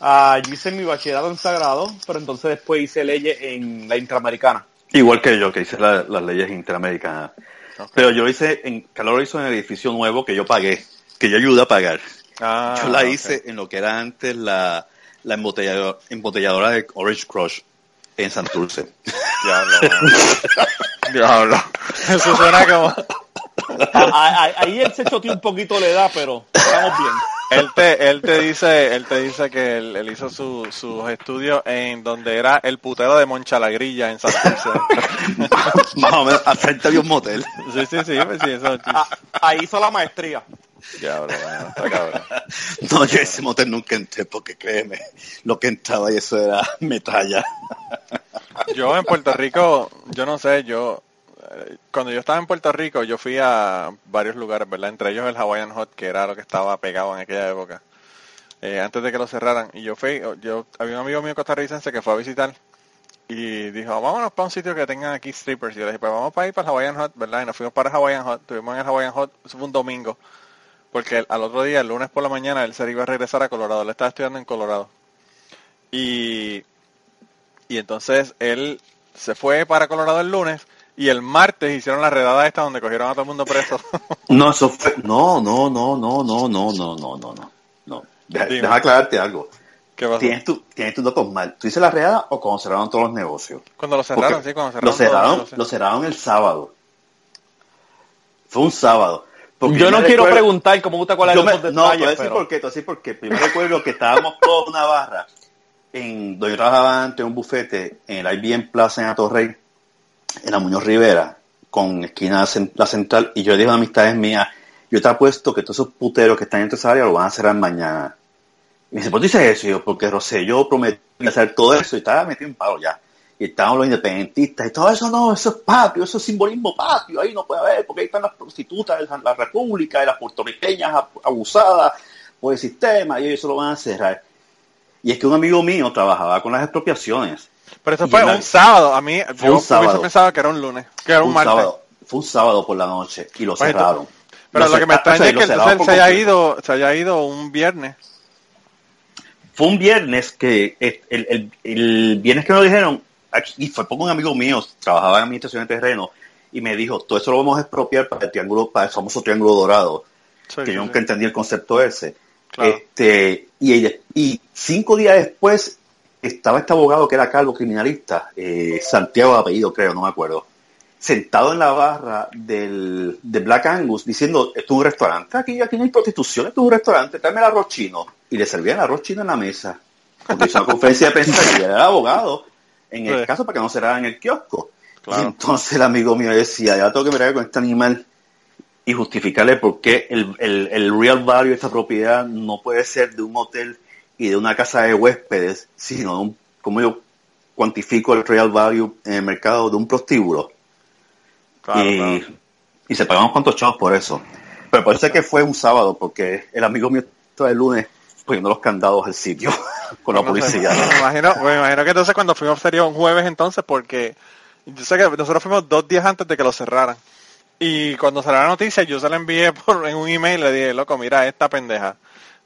Ah, yo hice mi bachillerato en Sagrado, pero entonces después hice leyes en la Interamericana. Igual que yo, que hice la- las leyes interamericanas. Pero yo lo hice, en, Carlos lo hizo en el edificio nuevo que yo pagué, que yo ayudé a pagar. Ah, yo la hice en lo que era antes la, la embotelladora, embotelladora de Orange Crush en Santurce. Diablo. Diablo. Eso suena como... Ah, ah, Ahí él se choteó un poquito la edad, pero estamos bien. Él te, él te dice, él te dice que él, él hizo su- sus estudios en donde era el putero de Moncha la Grilla en Santurce. Más o menos, al frente había un motel. Sí, sí, sí, pues sí, eso. Ah, ahí hizo la maestría. Diablo, mano, está cabrón. No, yo ese motel nunca entré, porque créeme, lo que entraba y eso era metralla. Yo en Puerto Rico, yo no sé, yo cuando yo estaba en Puerto Rico, yo fui a varios lugares, ¿verdad? Entre ellos el Hawaiian Hot, que era lo que estaba pegado en aquella época, eh, antes de que lo cerraran. Y yo fui, yo había un amigo mío costarricense que fue a visitar y dijo, vámonos para un sitio que tengan aquí strippers. Y yo le dije, pues vamos para ir para el Hawaiian Hot, ¿verdad? Y nos fuimos para el Hawaiian Hot, estuvimos en el Hawaiian Hot, fue un domingo, porque al otro día, el lunes por la mañana, él se iba a regresar a Colorado, él estaba estudiando en Colorado. Y y entonces él se fue para Colorado el lunes, y el martes hicieron la redada esta donde cogieron a todo el mundo preso. No, eso fue. No, no, no, no, no, no, no, no, no, no. no. Deja, deja aclararte algo. ¿Qué pasó? Tienes tu, tienes tus datos mal. ¿Tú dices la reada o cuando cerraron todos los negocios? Cuando lo cerraron, Porque sí, cuando cerraron. Lo cerraron, todos los lo cerraron el sábado. Fue un sábado. Porque Yo no quiero recuerdo- preguntar cómo gusta son me- los no, te voy a decir pero... por qué, te voy a decir por qué. Primero recuerdo que estábamos todos en una barra, en donde yo trabajaba antes en un bufete, en el IBM Plaza en Atorrey, en la Muñoz Rivera, con esquina la central, y yo le dije a amistades mías, yo te apuesto que todos esos puteros que están en esa área lo van a cerrar mañana. Y me dice, ¿por qué dices eso? Yo, porque Rosé, yo prometí hacer todo eso y estaba metido en paro ya. Y estaban los independentistas y todo eso no, eso es patrio, eso es simbolismo patrio, ahí no puede haber, porque ahí están las prostitutas de la República y las puertorriqueñas ab- abusadas por el sistema y ellos eso lo van a cerrar. Y es que un amigo mío trabajaba con las expropiaciones. Pero eso fue la- un sábado. A mí, Fue yo un sábado. pensado que era un lunes, que era un, un martes. sábado, fue un sábado por la noche y lo Pues cerraron. Pero lo, que me ah, extraña o sea, es que entonces se haya ido, se haya ido un viernes. Fue un viernes que el, el- el- viernes que lo dijeron, y fue por un amigo mío, trabajaba en administración de terreno, y me dijo, todo eso lo vamos a expropiar para el triángulo, para el famoso triángulo dorado, Sí, que yo sí. nunca entendí el concepto ese. Claro. Este, y, y cinco días después estaba este abogado que era calvo criminalista, eh, Santiago de apellido creo, no me acuerdo, sentado en la barra del, de Black Angus diciendo, esto es un restaurante, aquí, aquí no hay prostitución, esto es un restaurante, tráeme el arroz chino. Y le servían el arroz chino en la mesa. Porque hizo una conferencia de prensa y era el abogado en el Sí. caso para que no cerraran el kiosco. Claro. Y entonces el amigo mío decía, ya tengo que mirar con este animal y justificarle por qué el, el, el real value de esta propiedad no puede ser de un hotel y de una casa de huéspedes, sino de un, como yo cuantifico el real value en el mercado de un prostíbulo. Claro, y, claro. y se pagaron cuantos chavos por eso. Pero parece que fue un sábado, porque el amigo mío estaba el lunes poniendo los candados al sitio con la policía. me, imagino, me imagino que entonces cuando fuimos sería un jueves entonces porque yo sé que nosotros fuimos dos días antes de que lo cerraran. Y cuando salió la noticia yo se la envié por en un email le dije, loco, mira esta pendeja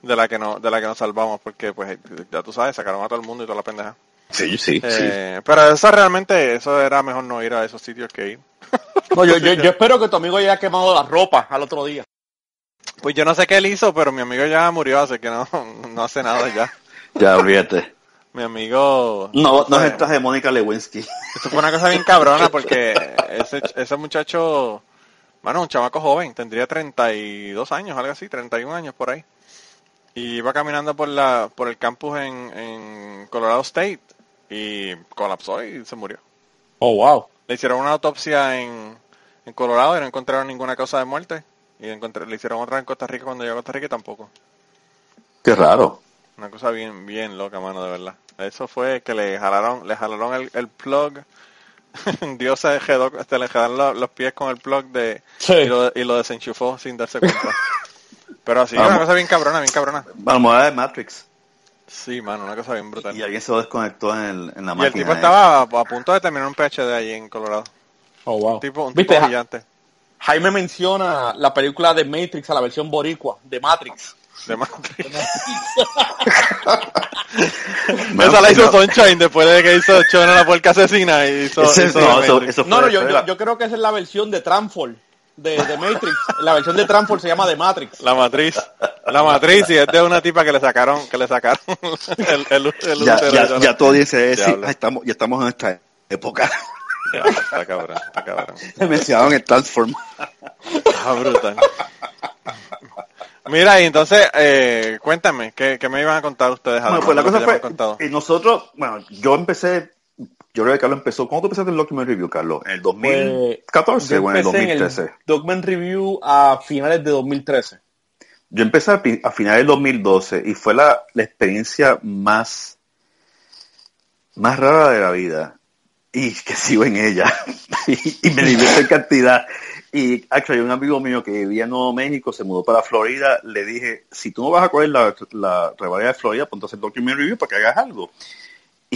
de la que no, de la que nos salvamos, porque pues ya tú sabes, sacaron a todo el mundo y toda la pendeja. Sí, sí, Eh, Pero eso realmente, eso era mejor no ir a esos sitios que ir. No, yo, yo, yo espero que tu amigo haya quemado la ropa al otro día. Pues yo no sé qué él hizo, pero mi amigo ya murió, así que no, no hace nada ya. Ya, olvídate. Mi amigo... No, no es fue- el traje de Mónica Lewinsky. Esto fue una cosa bien cabrona porque ese, ese muchacho, bueno, un chamaco joven, tendría 32 años, algo así, 31 años por ahí. Y iba caminando por la por el campus en, en Colorado State y colapsó y se murió. Oh, wow. Le hicieron una autopsia en, en Colorado y no encontraron ninguna causa de muerte. Y encontré- le hicieron otra en Costa Rica cuando llegó a Costa Rica y tampoco. Qué raro. Una cosa bien, bien loca, mano, de verdad. Eso fue que le jalaron, le jalaron el, el plug. Dios se, quedó, se le los, los pies con el plug de Sí. y, lo, y lo desenchufó sin darse cuenta. Pero así, Vamos. una cosa bien cabrona, bien cabrona. Almohada de Matrix. Sí, mano, una cosa bien brutal. Y alguien se lo desconectó en, el- en la Y máquina. el tipo estaba a, a punto de terminar un PhD allí en Colorado. Oh, wow. Un tipo, un ¿Viste? tipo Ja- brillante. Jaime menciona la película de Matrix a la versión boricua, de Matrix. De Matrix. Esa la hizo Sunshine después de que hizo Chona la puerca asesina y hizo, hizo no, The eso, Matrix. eso fue No, no, yo, yo creo que esa es la versión de Transform, de, de Matrix. La versión de Transform se llama de Matrix. La matriz. La matriz y es de una tipa que le sacaron, que le sacaron el, el, el ya, útero, ya, ya todo dice Diablo. "Ah, estamos, ya estamos en esta época. Ya, está cabrón, está cabrón. Me mencionaron el Transform. Ah, brutal. Mira, y entonces, eh, cuéntame, ¿qué, ¿qué me iban a contar ustedes? Bueno, pues la cosa fue, nosotros, bueno, yo empecé, yo creo que Carlos empezó, ¿cuándo tú empezaste el Document Review, Carlos? ¿En el 2014 Yo o en el empecé en 2013? el Dogman Review a finales de 2013. Yo empecé a, a finales del 2012 y fue la, la experiencia más, más rara de la vida. Y que sigo en ella. y, y me divierto en cantidad. Y actually, un amigo mío que vivía en Nuevo México se mudó para Florida. Le dije, si tú no vas a coger la, la revalida de Florida, ponte a hacer document review para que hagas algo.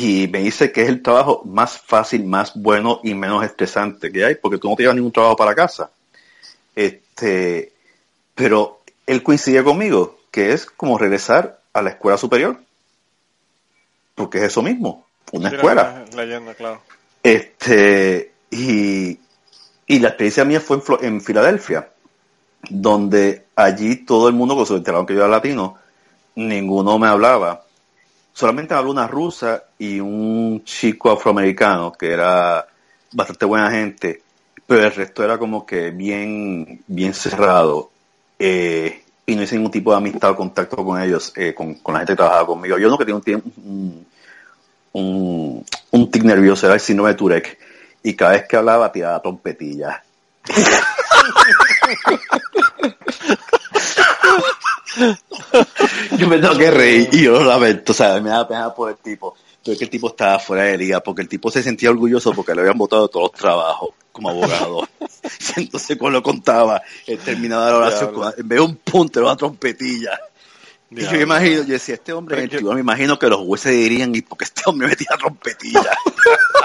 Y me dice que es el trabajo más fácil, más bueno y menos estresante que hay, porque tú no te llevas ningún trabajo para casa. Este, pero él coincide conmigo, que es como regresar a la escuela superior. Porque es eso mismo, una escuela. la- Leyenda, claro. Este, y, Y la experiencia mía fue en, Filadelfia, donde allí todo el mundo, cuando se enteraron que yo era latino, ninguno me hablaba. Solamente habló una rusa y un chico afroamericano que era bastante buena gente, pero el resto era como que bien, bien cerrado. Eh, y no hice ningún tipo de amistad o contacto con ellos, eh, con, con la gente que trabajaba conmigo. Yo no que tenía un, un, un, tic nervioso, era el síndrome de Tourette. Y cada vez que hablaba tiraba trompetilla. yo me tengo que reír y yo lo lamento, o sea, me da pena por el tipo. Pero es que el tipo estaba fuera de liga, porque el tipo se sentía orgulloso porque le habían votado todos los trabajos como abogado. y entonces cuando lo contaba, él terminaba la oración con, en vez de un punto, era una trompetilla. Y yo me imagino, yo decía, este hombre tribunal, me imagino que los jueces dirían, ¿y porque este hombre metía trompetilla?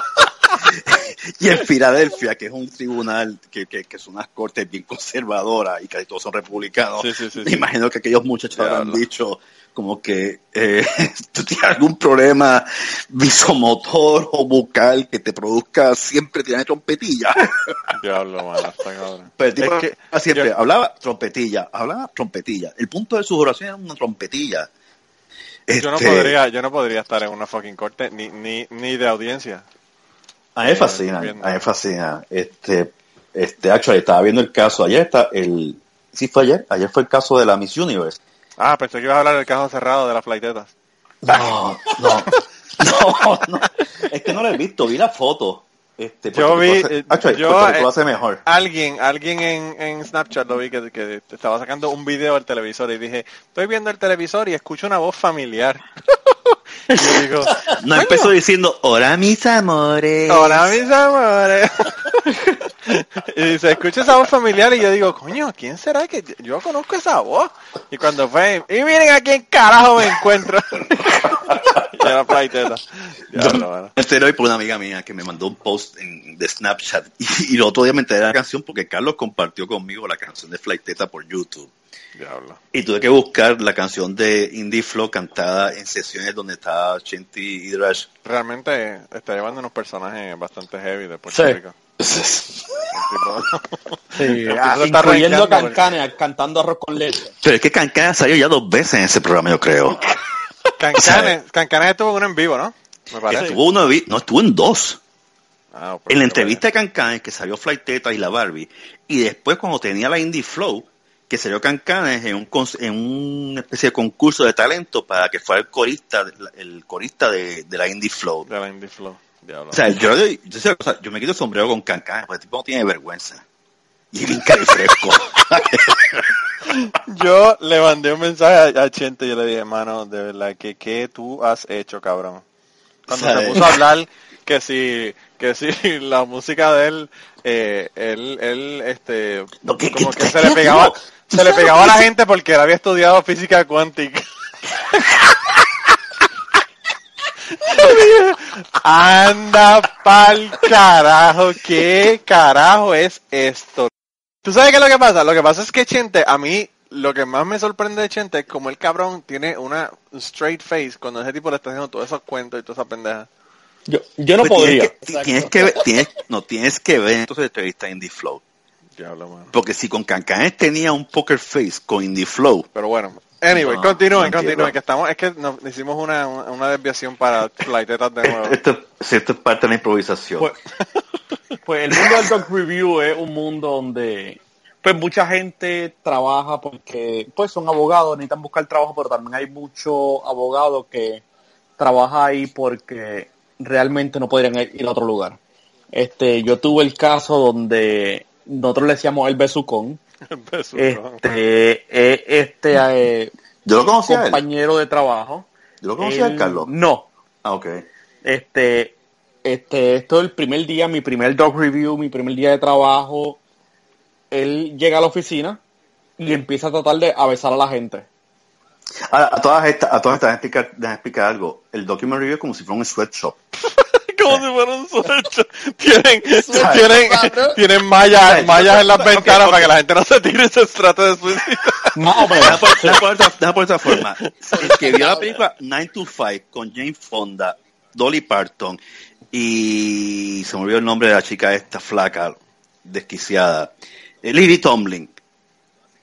y en Filadelfia, que es un tribunal que, que, que son unas cortes bien conservadoras y casi todos son republicanos, Sí, sí, sí, me imagino que aquellos muchachos habrán dicho como que eh, tú tienes algún problema visomotor o bucal que te produzca siempre tirar trompetilla. Diablo, cabrón. Pero el tipo Es que siempre yo- hablaba trompetilla, hablaba trompetilla. El punto de sus oraciones era una trompetilla. Yo no Este, podría, yo no podría estar en una fucking corte ni, ni, ni de audiencia. A mí me fascina, a mí me fascina. Este, este, actually, estaba viendo el caso ayer, está el, sí fue ayer, ayer fue el caso de la Miss Universe. Ah, pensé que ibas a hablar del caso cerrado de las flaitetas. No, no, no, no. Es que no lo he visto, vi la foto. Este, Yo vi, hace- eh, yo, eh, lo hace mejor. Alguien, alguien en, en Snapchat lo vi que, que estaba sacando un video del televisor y dije, estoy viendo el televisor y escucho una voz familiar. y yo digo, No empezó diciendo, hola mis amores. hola mis amores. y se escucha esa voz familiar y yo digo, coño, ¿quién será que yo conozco esa voz? Y cuando fue, y miren a quién carajo me encuentro. Y era. Me enteré hoy por una amiga mía que me mandó un post en- de Snapchat y, y el otro día me enteré de la canción porque Carlos compartió conmigo la canción de Flighteta por YouTube. Diablo. Y tuve que buscar la canción de Indie Flow cantada en sesiones donde está Chinty y Drash. Realmente está llevando unos personajes bastante heavy de Puerto Sí. Rico. Sí, ah, incluyendo rankeando porque- cantando arroz con leche. Pero es que Cancán salió ya dos veces en ese programa, yo creo. Cancanes, Cancanes estuvo en uno en vivo, ¿no? Me parece. Estuvo uno, no, estuvo en dos. Ah, En la entrevista de Cancanes, que salió Flighteta y la Barbie, y después cuando tenía la Indie Flow, que salió Cancanes en un en una especie de concurso de talento para que fuera el corista, el corista de, de la Indie Flow. De la Indie Flow. O sea, yo, yo, yo- yo me quito el sombrero con Cancanes, porque el tipo no tiene vergüenza. Y es bien carifresco. Yo le mandé un mensaje a, a Chente y yo le dije, hermano, de verdad, que ¿qué tú has hecho, cabrón? Cuando se puso a hablar que si, que si la música de él, eh, él, él, este, No, como que- se le pegaba, se le pegaba a la gente porque él había estudiado física cuántica. Anda pa'l carajo, ¿qué carajo es esto? ¿Tú sabes qué es lo que pasa? Lo que pasa es que Chente, a mí, lo que más me sorprende de Chente es como el cabrón tiene una straight face cuando ese tipo le está haciendo todos esos cuentos y toda esa pendeja. Yo, yo no Pues podría. Tienes que, tienes que ver, tienes, no, tienes que ver entonces entrevista Indie Flow. Diablo, mano. Porque si con Cancanes tenía un poker face con Indie Flow, Pero bueno, anyway, No, continúen, no continúen, que estamos, es que nos hicimos una, una, una desviación para flightetas de nuevo. esto, esto es parte de la improvisación. Pues, pues el mundo del dog review es un mundo donde pues mucha gente trabaja porque pues son abogados, necesitan buscar trabajo, pero también hay mucho abogado que trabaja ahí porque realmente no podrían ir a otro lugar. Este, yo tuve el caso donde nosotros le decíamos el besucón. Besucón. Este, eh, este eh, Yo lo conocía a él. compañero de trabajo. Yo lo conocía él- Carlos. No, Ah, ok. este, este, esto es el primer día, mi primer dog review, mi primer día de trabajo. Él llega a la oficina y empieza a tratar de besar a la gente. A, a todas estas, a todas estas, déjame explicar, déjame explicar algo. El document review es como si fuera un sweatshop. Como si fuera un suelto. Tienen, tienen, tienen mallas, mallas en las ventanas para que la gente no se tire y se trate de suicidar. No, pero Deja por, deja por otra, deja por otra forma. El que vio la película 9 to 5 con Jane Fonda, Dolly Parton y se me olvidó el nombre de la chica esta flaca. desquiciada. Lily Tomlin,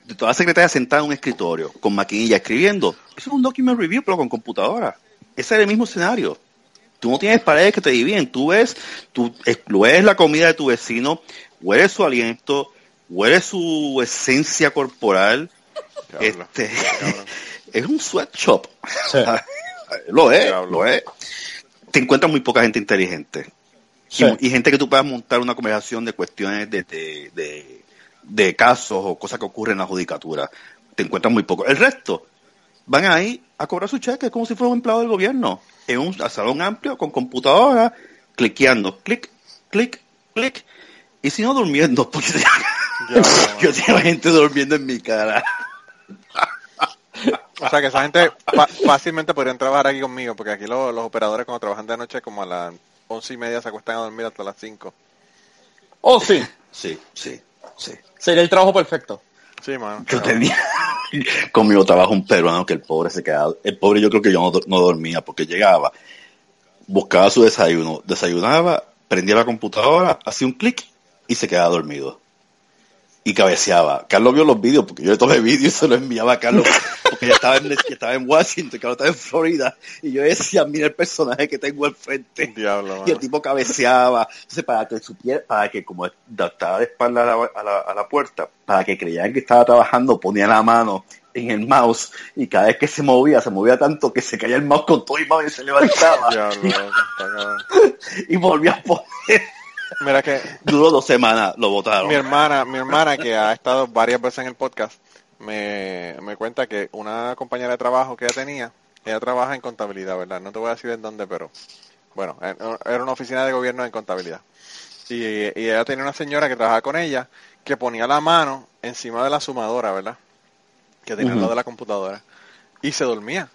de toda la secretaria sentada en un escritorio, con maquinilla escribiendo. Eso es un document review, pero con computadora. Ese es el mismo escenario. Tú no tienes paredes que te dividen. Tú ves, tú ves la comida de tu vecino, hueles su aliento, hueles su esencia corporal. Este, cabrón. es un sweatshop. Sí. lo es, lo es. Te encuentras muy poca gente inteligente. Sí. Y, y gente que tú puedas montar una conversación de cuestiones de, de, de- de casos o cosas que ocurren en la judicatura. Te encuentras muy poco. El resto van ahí a cobrar su cheque como si fuera un empleado del gobierno. En un salón amplio con computadora, cliqueando, clic, clic, clic. Y si no durmiendo, porque Diablo, yo tengo gente durmiendo en mi cara. O sea que esa gente fácilmente podrían trabajar aquí conmigo, porque aquí los, los operadores cuando trabajan de noche como a las once y media se acuestan a dormir hasta las cinco. Oh, sí. Sí, sí, sí. Sería el trabajo perfecto. Sí, mano. Yo tenía conmigo trabajo un peruano que el pobre se quedaba, el pobre yo creo que yo no, no dormía porque llegaba, buscaba su desayuno, desayunaba, prendía la computadora, hacía un clic y se quedaba dormido. Y cabeceaba. Carlos vio los vídeos porque yo le tomé vídeos y se los enviaba a Carlos porque ya estaba en, ya estaba en Washington, Carlos estaba en Florida y yo decía, mira el personaje que tengo al frente. Diablo, Y el tipo cabeceaba. Entonces, para que supiera, para que como estaba de espalda a la, a la- a la puerta, para que creyeran que estaba trabajando, ponía la mano en el mouse y cada vez que se movía, se movía tanto que se caía el mouse con todo y mouse y se levantaba Diablo, y volvía a poner. Mira que Duró dos semanas, lo botaron. mi hermana, mi hermana que ha estado varias veces en el podcast, me, me cuenta que una compañera de trabajo que ella tenía, ella trabaja en contabilidad, ¿verdad? No te voy a decir en dónde, pero bueno, en- era una oficina de gobierno en contabilidad. Y, y ella tenía una señora que trabajaba con ella que ponía la mano encima de la sumadora, ¿verdad? Que tenía al Ujú. lado de la computadora y se dormía,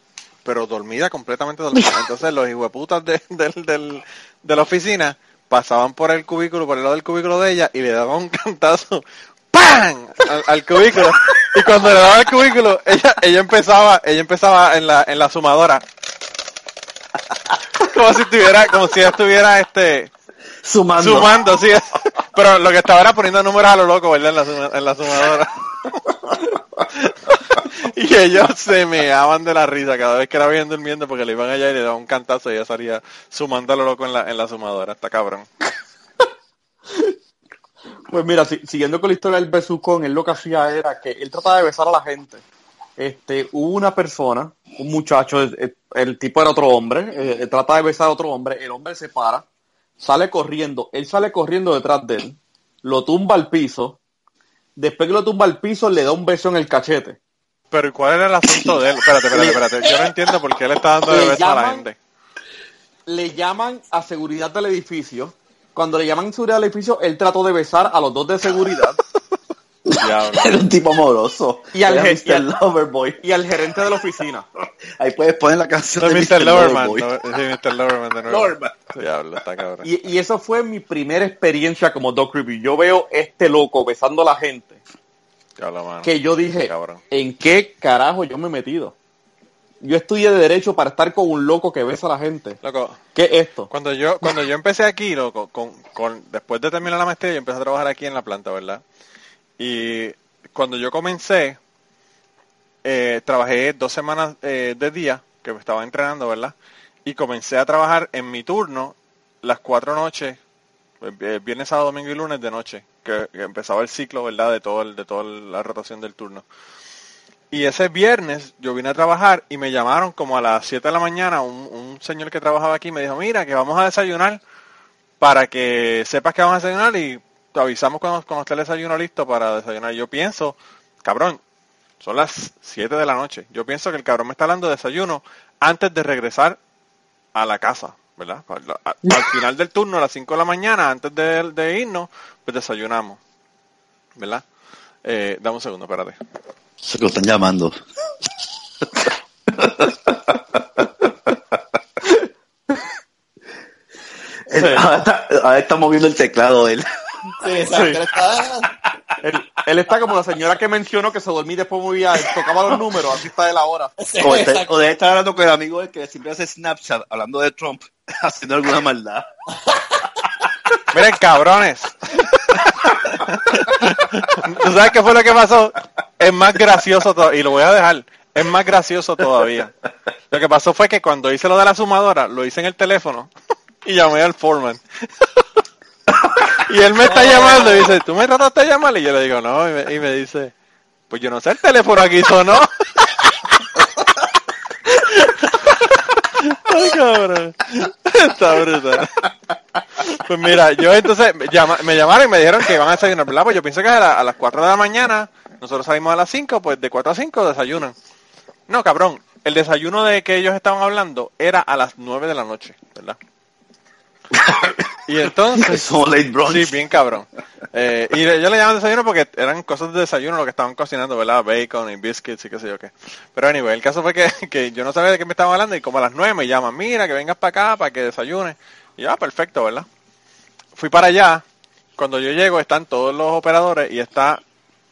pero dormida, completamente dormida. Entonces los hijueputas de, del- del- de la oficina pasaban por el cubículo, por el lado del cubículo de ella y le daban un cantazo ¡pam! al, al cubículo. Y cuando le daba el cubículo, ella, ella empezaba, ella empezaba en la, en la sumadora. Como si estuviera, como si ella estuviera este Sumando. sumando, sí. Pero lo que estaba era poniendo números a lo loco, ¿verdad? En la, en la sumadora. y ellos se meaban de la risa cada vez que la veían durmiendo porque le iban allá y le daban un cantazo y ella salía sumando a lo loco en la, en la sumadora. Está cabrón. Pues mira, si- siguiendo con la historia del besucón, él lo que hacía era que él trataba de besar a la gente. Este, hubo una persona, un muchacho, el, tipo era otro hombre, eh, trata de besar a otro hombre, el hombre se para, sale corriendo, él sale corriendo detrás de él, lo tumba al piso, después que lo tumba al piso le da un beso en el cachete. Pero ¿y ¿cuál era el asunto de él? Espérate, espérate, espérate. Yo no entiendo por qué él está dando de beso a la gente. Le llaman a seguridad del edificio, cuando le llaman a seguridad del edificio, él trató de besar a los dos de seguridad Diablo. Era un tipo amoroso. Y al je- y Mr. al- Loverboy. y al gerente de la oficina. Ahí puedes poner la canción No, de Mr. Loverman. Loverboy. no, sí, Mr. Loverman de nuevo. Loverman. Diablo, está cabrón. Y, y eso fue mi primera experiencia como Doc Review. Yo veo este loco besando a la gente Que yo dije, Cabrón. ¿en qué carajo yo me he metido? Yo estudié de derecho para estar con un loco que besa a la gente. Loco, ¿Qué es esto? Cuando yo, cuando yo empecé aquí, loco, con, con, después de terminar la maestría, yo empecé a trabajar aquí en la planta, ¿verdad? Y cuando yo comencé, eh, trabajé dos semanas eh, de día, que me estaba entrenando, ¿verdad? Y comencé a trabajar en mi turno las cuatro noches, eh, viernes, sábado, domingo y lunes de noche, que, empezaba el ciclo, ¿verdad? De todo el, de toda la rotación del turno. Y ese viernes yo vine a trabajar y me llamaron como a las 7 de la mañana un, un señor que trabajaba aquí me dijo, mira, que vamos a desayunar para que sepas que vamos a desayunar y te avisamos cuando, cuando esté el desayuno listo para desayunar. Yo pienso, cabrón, son las 7 de la noche. Yo pienso que el cabrón me está hablando de desayuno antes de regresar a la casa, ¿verdad? Al, al- al final del turno, a las 5 de la mañana, antes de, de irnos, pues desayunamos, ¿verdad? Eh, dame un segundo, espérate. Se lo están llamando. Ahora, está, ahora está moviendo el teclado él. Sí, exacto. él está- Él, él está como la señora que mencionó que se dormía y después movía, tocaba los números, así está él ahora. sí, O, está- exacto. o debe estar hablando con el amigo del que siempre hace Snapchat hablando de Trump, haciendo alguna maldad. Miren, cabrones. ¿Tú sabes qué fue lo que pasó? Es más gracioso y lo voy a dejar. Es más gracioso todavía. Lo que pasó fue que cuando hice lo de la sumadora, lo hice en el teléfono y llamé al foreman. y él me está llamando y dice, ¿tú me trataste de llamar? Y yo le digo, no. Y me, y me dice, pues yo no sé, el teléfono aquí sonó. Está brutal. Pues mira, yo entonces me, llama- me llamaron y me dijeron que iban a desayunar, ¿verdad? Pues yo pensé que a, a las 4 de la mañana, nosotros salimos a las 5, pues de 4 a 5 desayunan. No, cabrón, el desayuno de que ellos estaban hablando era a las 9 de la noche, ¿verdad? Y entonces... Son late brunch. Sí, bien cabrón. Eh, y yo le llaman desayuno porque eran cosas de desayuno lo que estaban cocinando, ¿verdad? Bacon y biscuits y qué sé yo qué. Pero anyway, el caso fue que, que yo no sabía de qué me estaban hablando y como a las nueve me llaman, mira, que vengas para acá para que desayunes. Y ya, perfecto, ¿verdad? Fui para allá. Cuando yo llego están todos los operadores y está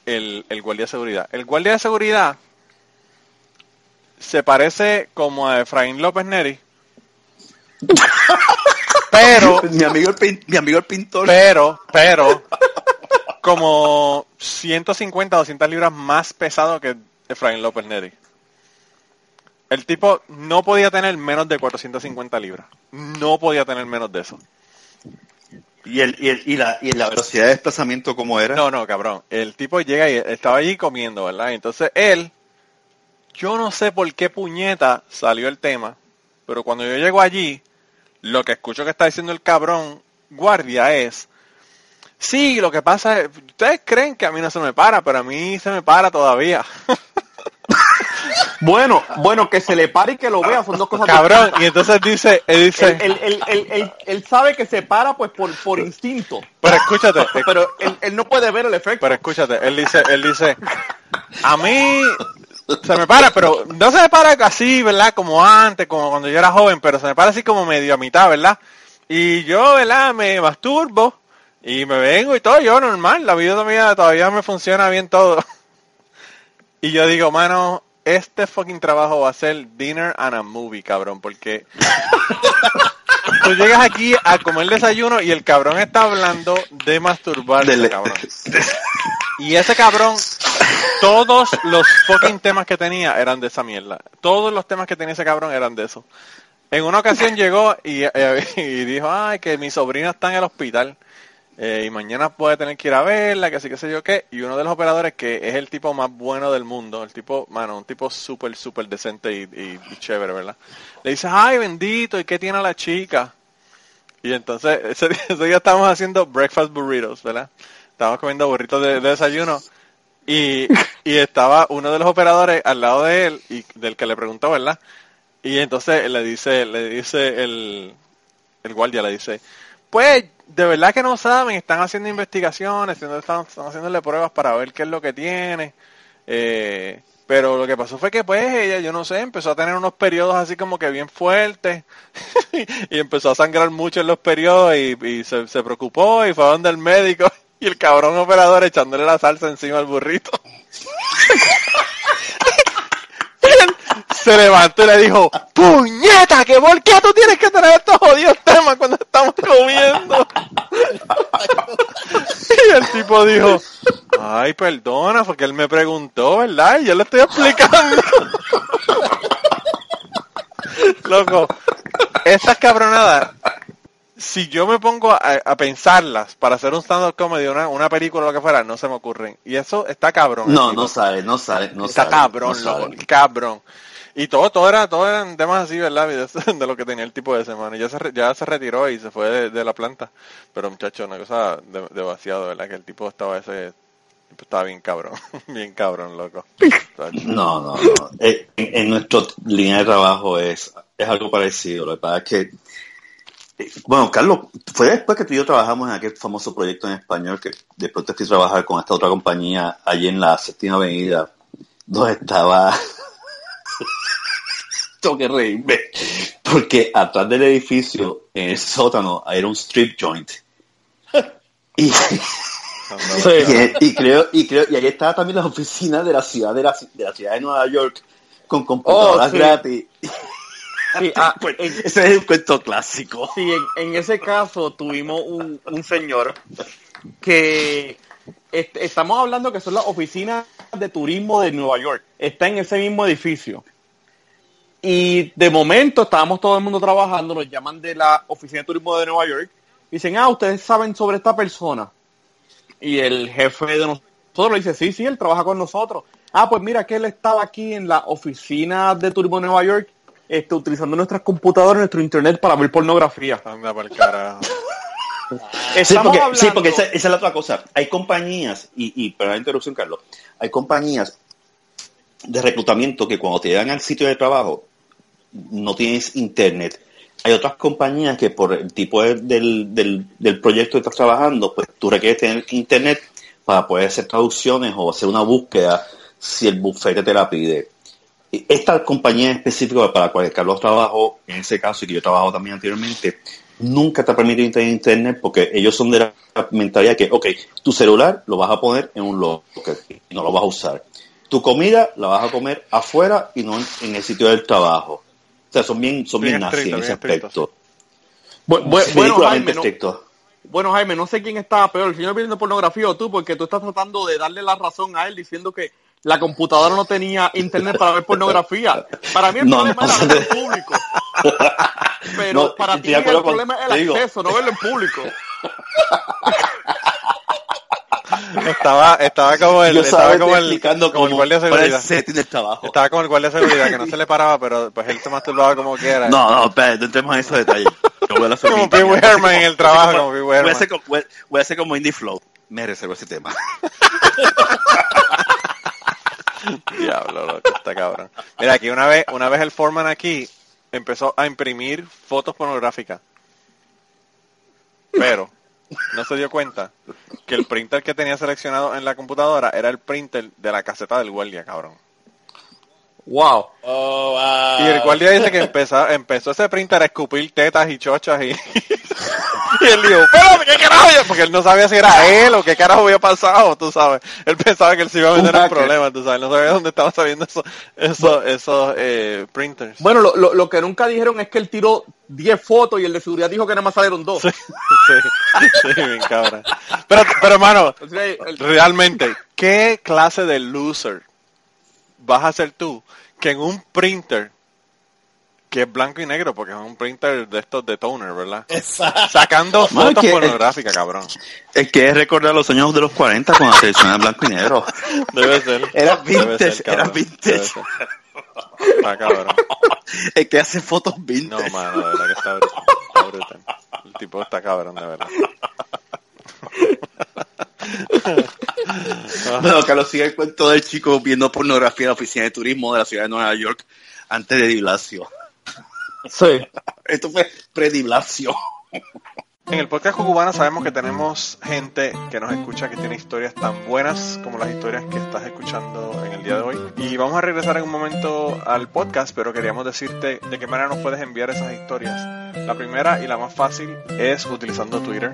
el, el guardia de seguridad. El guardia de seguridad se parece como a Efraín López Neri. Pero Mi amigo el, pin- mi amigo el pintor. pero, pero, como 150, 200 libras más pesado que Efraín López Neri. El tipo no podía tener menos de 450 libras. No podía tener menos de eso. Y, el, y, el- y la, y la velocidad de desplazamiento, ¿cómo era? No, no, cabrón. El tipo llega y estaba allí comiendo, ¿verdad? Y entonces él, yo no sé por qué puñeta salió el tema, pero cuando yo llego allí, lo que escucho que está diciendo el cabrón guardia es, sí, lo que pasa es, ustedes creen que a mí no se me para, pero a mí se me para todavía. Bueno, bueno, que se le pare y que lo vea son dos cosas cabrón. Y entonces dice, él dice, Él, él, él, él, sabe que se para pues por, por instinto. pero escúchate, Pero él, él no puede ver el efecto. Pero escúchate, él dice, él dice, a mí se me para, pero no se me para así, ¿verdad? Como antes, como cuando yo era joven, pero se me para así como medio a mitad, ¿verdad? Y yo, ¿verdad? Me masturbo y me vengo y todo, yo normal, la vida mía todavía me funciona bien todo. Y yo digo, mano, este fucking trabajo va a ser dinner and a movie, cabrón, porque tú llegas aquí a comer desayuno y el cabrón está hablando de masturbarse, Dele- cabrón. Y ese cabrón, todos los fucking temas que tenía eran de esa mierda. Todos los temas que tenía ese cabrón eran de eso. En una ocasión llegó y, y dijo, ay, que mi sobrina está en el hospital eh, y mañana puede tener que ir a verla, que así que sé yo qué. Y uno de los operadores, que es el tipo más bueno del mundo, el tipo, mano, un tipo súper, súper decente y, y- chévere, ¿verdad? Le dice, ay, bendito, ¿y qué tiene la chica? Y entonces, ese día, ese día estábamos haciendo breakfast burritos, ¿verdad? Estábamos comiendo burritos de, de desayuno. Y, y estaba uno de los operadores al lado de él, y del que le preguntó, ¿verdad? Y entonces le dice, le dice el, el guardia, le dice, pues, de verdad que no saben, están haciendo investigaciones, están, están haciéndole pruebas para ver qué es lo que tiene. Eh, pero lo que pasó fue que pues ella, yo no sé, empezó a tener unos periodos así como que bien fuertes y empezó a sangrar mucho en los periodos y, y se, se preocupó y fue a donde el médico y el cabrón operador echándole la salsa encima al burrito. Se levantó y le dijo, puñeta, que por qué tú tienes que tener estos jodidos temas cuando estamos comiendo. y el tipo dijo, ay, perdona, porque él me preguntó, ¿verdad? Y yo le estoy explicando. Loco, estas cabronadas, si yo me pongo a, a pensarlas para hacer un stand-up comedy, una, una película o lo que fuera, no se me ocurren. Y eso está cabrón. No, no sale, no sale, no Está sale. cabrón, no loco, cabrón. Y todo, todo era, todo eran temas así, ¿verdad? De, lo que tenía el tipo de semana. Ya se, ya se retiró y se fue de, de la planta. Pero muchacho, una cosa de- demasiado, ¿verdad? Que el tipo estaba ese, estaba bien cabrón, bien cabrón, loco. No, no, no. Eh, En, en nuestra línea de trabajo es, es algo parecido. Lo que pasa es que, eh, bueno, Carlos, fue después que tú y yo trabajamos en aquel famoso proyecto en español que después te fui a trabajar con esta otra compañía allí en la séptima avenida, donde estaba... Tengo que reírme. Porque atrás del edificio, en el sótano, era un strip joint. Y, y, y creo, y creo, y ahí estaba también las oficinas de la ciudad de la, de la ciudad de Nueva York con computadoras Oh, sí. gratis. Sí, ah, Pues, en- ese es un cuento clásico. Sí, en, en ese caso tuvimos un, un señor que est- estamos hablando que son las oficinas de turismo de Nueva York. Está en ese mismo edificio. Y de momento estábamos todo el mundo trabajando, nos llaman de la oficina de turismo de Nueva York. Dicen, ah, ustedes saben sobre esta persona. Y el jefe de nosotros le dice, sí, sí, él trabaja con nosotros. Ah, pues mira que él estaba aquí en la oficina de turismo de Nueva York, este, utilizando nuestras computadoras, nuestro internet para ver pornografía. Anda el carajo. Sí, Estamos porque, hablando- sí, porque esa, esa es la otra cosa. Hay compañías, y, y perdón la interrupción, Carlos, hay compañías de reclutamiento que cuando te llegan al sitio de trabajo no tienes internet. Hay otras compañías que por el tipo de- del, del, del proyecto que estás trabajando, pues tú requieres tener internet para poder hacer traducciones o hacer una búsqueda si el bufete te la pide. Esta compañía específica para la cual Carlos trabajó, en ese caso, y que yo trabajo también anteriormente, nunca te ha permitido tener internet porque ellos son de la mentalidad que, ok, tu celular lo vas a poner en un locker y no lo vas a usar. Tu comida la vas a comer afuera y no en, en el sitio del trabajo. O sea, son bien, son bien, Bien nazis en ese aspecto. Bu- bu- bueno, Ridículamente Jaime, no, bueno, Jaime, no sé quién estaba peor, el señor viendo pornografía o tú, porque tú estás tratando de darle la razón a él diciendo que la computadora no tenía internet para ver pornografía. Para mí el No, problema no, era en público. Pero No, para ti el con- problema es el digo. acceso, no verlo en público. Estaba, estaba como el, estaba como el, explicando como el guardia de seguridad. el setting del trabajo. Estaba como el guardia de seguridad que no se le paraba, pero pues él se masturbaba como quiera. No, no, espera, no entremos en esos detalles. Yo voy a hacer Como Pee Wee Herman en como- el trabajo, voy a como Pee Wee Voy a Herman. como, voy a hacer como Indie Flow. Me reservo ese tema. Diablo, loco, está cabrón. Mira, aquí una vez, una vez el foreman aquí empezó a imprimir fotos pornográficas. Pero no se dio cuenta que el printer que tenía seleccionado en la computadora era el printer de la caseta del guardia, cabrón. Wow. Oh, wow. Y el guardia dice que empezó, empezó ese printer a escupir tetas y chochas y, y él dijo, espérate, ¿qué carajo? yo?" Porque él no sabía si era él o qué carajo había pasado, tú sabes. Él pensaba que él se iba a meter Un en problemas, tú sabes. No sabía dónde estaban saliendo esos, esos, esos eh, printers. Bueno, lo, lo, lo que nunca dijeron es que él tiró 10 fotos y el de seguridad dijo que nada más salieron dos. Sí, sí, sí, bien cabrón. Pero, pero hermano, realmente, ¿qué clase de loser vas a ser tú que en un printer que es blanco y negro, porque es un printer de estos de toner, ¿verdad? Exacto. Sacando No, es fotos que- pornográficas, cabrón. Es que es recordar los años de los 40 cuando la televisión era blanco y negro. Debe ser. Era vintage, ser, cabrón. era vintage. Debe ser. Está cabrón. Es que hace fotos No, vintage. mano, de verdad que está brutal. Está brutal. El tipo está cabrón, de verdad. Bueno, Carlos, sigue el cuento del chico viendo pornografía en la oficina de turismo de la ciudad de Nueva York antes de Diblacio. sí. Esto fue pre-Diblacio. En el podcast Cucubana sabemos que tenemos gente que nos escucha que tiene historias tan buenas como las historias que estás escuchando en el día de hoy. Y vamos a regresar en un momento al podcast, pero queríamos decirte de qué manera nos puedes enviar esas historias. La primera y la más fácil es utilizando Twitter.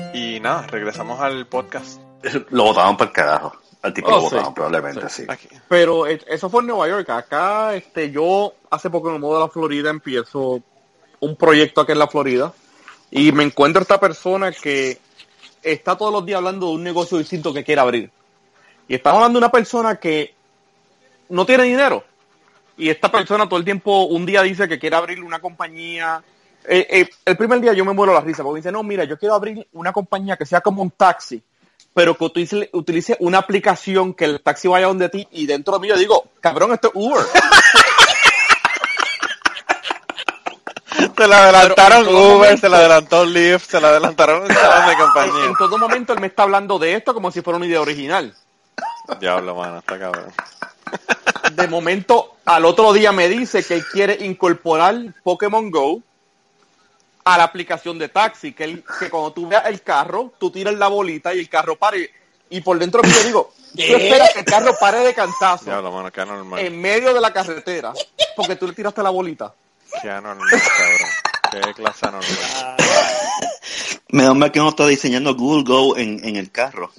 y nada, regresamos al podcast. Lo votaban para el carajo. Al tipo Oh, lo sí. votaban probablemente, sí. Pero eh, eso fue en Nueva York. Acá, este, yo hace poco me mudo a la Florida, empiezo un proyecto aquí en la Florida y me encuentro esta persona que está todos los días hablando de un negocio distinto que quiere abrir. Y estamos hablando de una persona que no tiene dinero. Y esta persona todo el tiempo, un día dice que quiere abrir una compañía. Eh, eh, el primer día yo me muero la risa porque dice, no, mira, yo quiero abrir una compañía que sea como un taxi, pero que utilice, utilice una aplicación que el taxi vaya donde ti y dentro de mí yo digo, cabrón, esto es Uber. Se la adelantaron Uber, momento- se la adelantó Lyft, se la adelantaron de en, todo momento él me está hablando de esto como si fuera una idea original. Diablo, mano, está cabrón. de momento, al otro día me dice que quiere incorporar Pokémon Go a la aplicación de taxi, que, él, que cuando tú veas el carro, tú tiras la bolita y el carro pare. Y por dentro yo digo, tú esperas que el carro pare de cantazo mano, en medio de la carretera, porque tú le tiraste la bolita. Qué anormal, cabrón. Qué clase anormal. Menos mal que no está diseñando Google Go en, en el carro.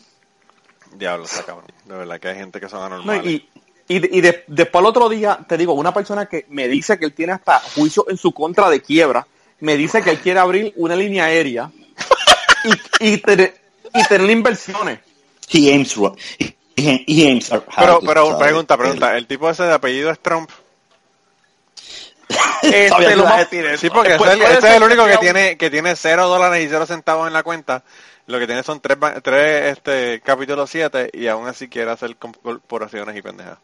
Diablo, está cabrón. De verdad que hay gente que son No, anormales. y y, de- y de- después al otro día, te digo, una persona que me dice que él tiene hasta juicio en su contra de quiebra, me dice que él quiere abrir una línea aérea y, y, tener, y tener inversiones. He aims, he, aims Pero, pero, pregunta, pregunta. ¿El tipo ese de apellido es Trump? Este, lo más-. Sí, porque Pues ese es el único que tiene que tiene cero dólares y cero centavos en la cuenta. Lo que tiene son tres, ba- tres este, capítulo 7 y aún así quiere hacer corporaciones y pendejas.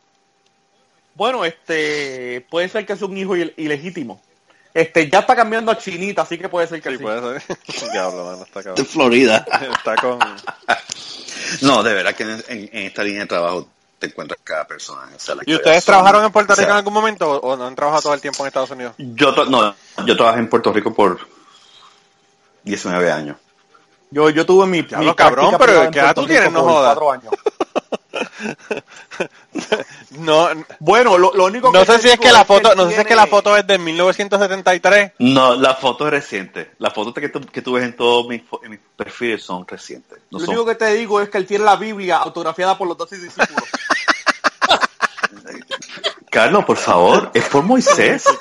Bueno, este, puede ser que es un hijo il- ilegítimo. Este, ya está cambiando a Chinita, así que puede ser que Sí, sí. puede ser. Diablo, mano, está De. Florida. Está con... No, de verdad que en, en- en esta línea de trabajo te encuentras cada persona. o sea, las ¿Y ustedes son- trabajaron en Puerto o sea, Rico en algún momento o no han trabajado todo el tiempo en Estados Unidos? Yo, no, yo trabajé en Puerto Rico por 19 años. Yo, yo tuve mi, Diablo, mi cabrón, pero ¿qué edad tú tienes? No jodas. cuatro años. No, Bueno, lo, lo único no que sé te si es digo que la foto, no sé si es que la foto es de 1973. No, la foto es reciente. Las fotos que tú, que tú ves en todos mis, mis perfiles son recientes. No Lo son- único que te digo es que él tiene la Biblia autografiada por los doce discípulos. Carlos, por favor, es por Moisés.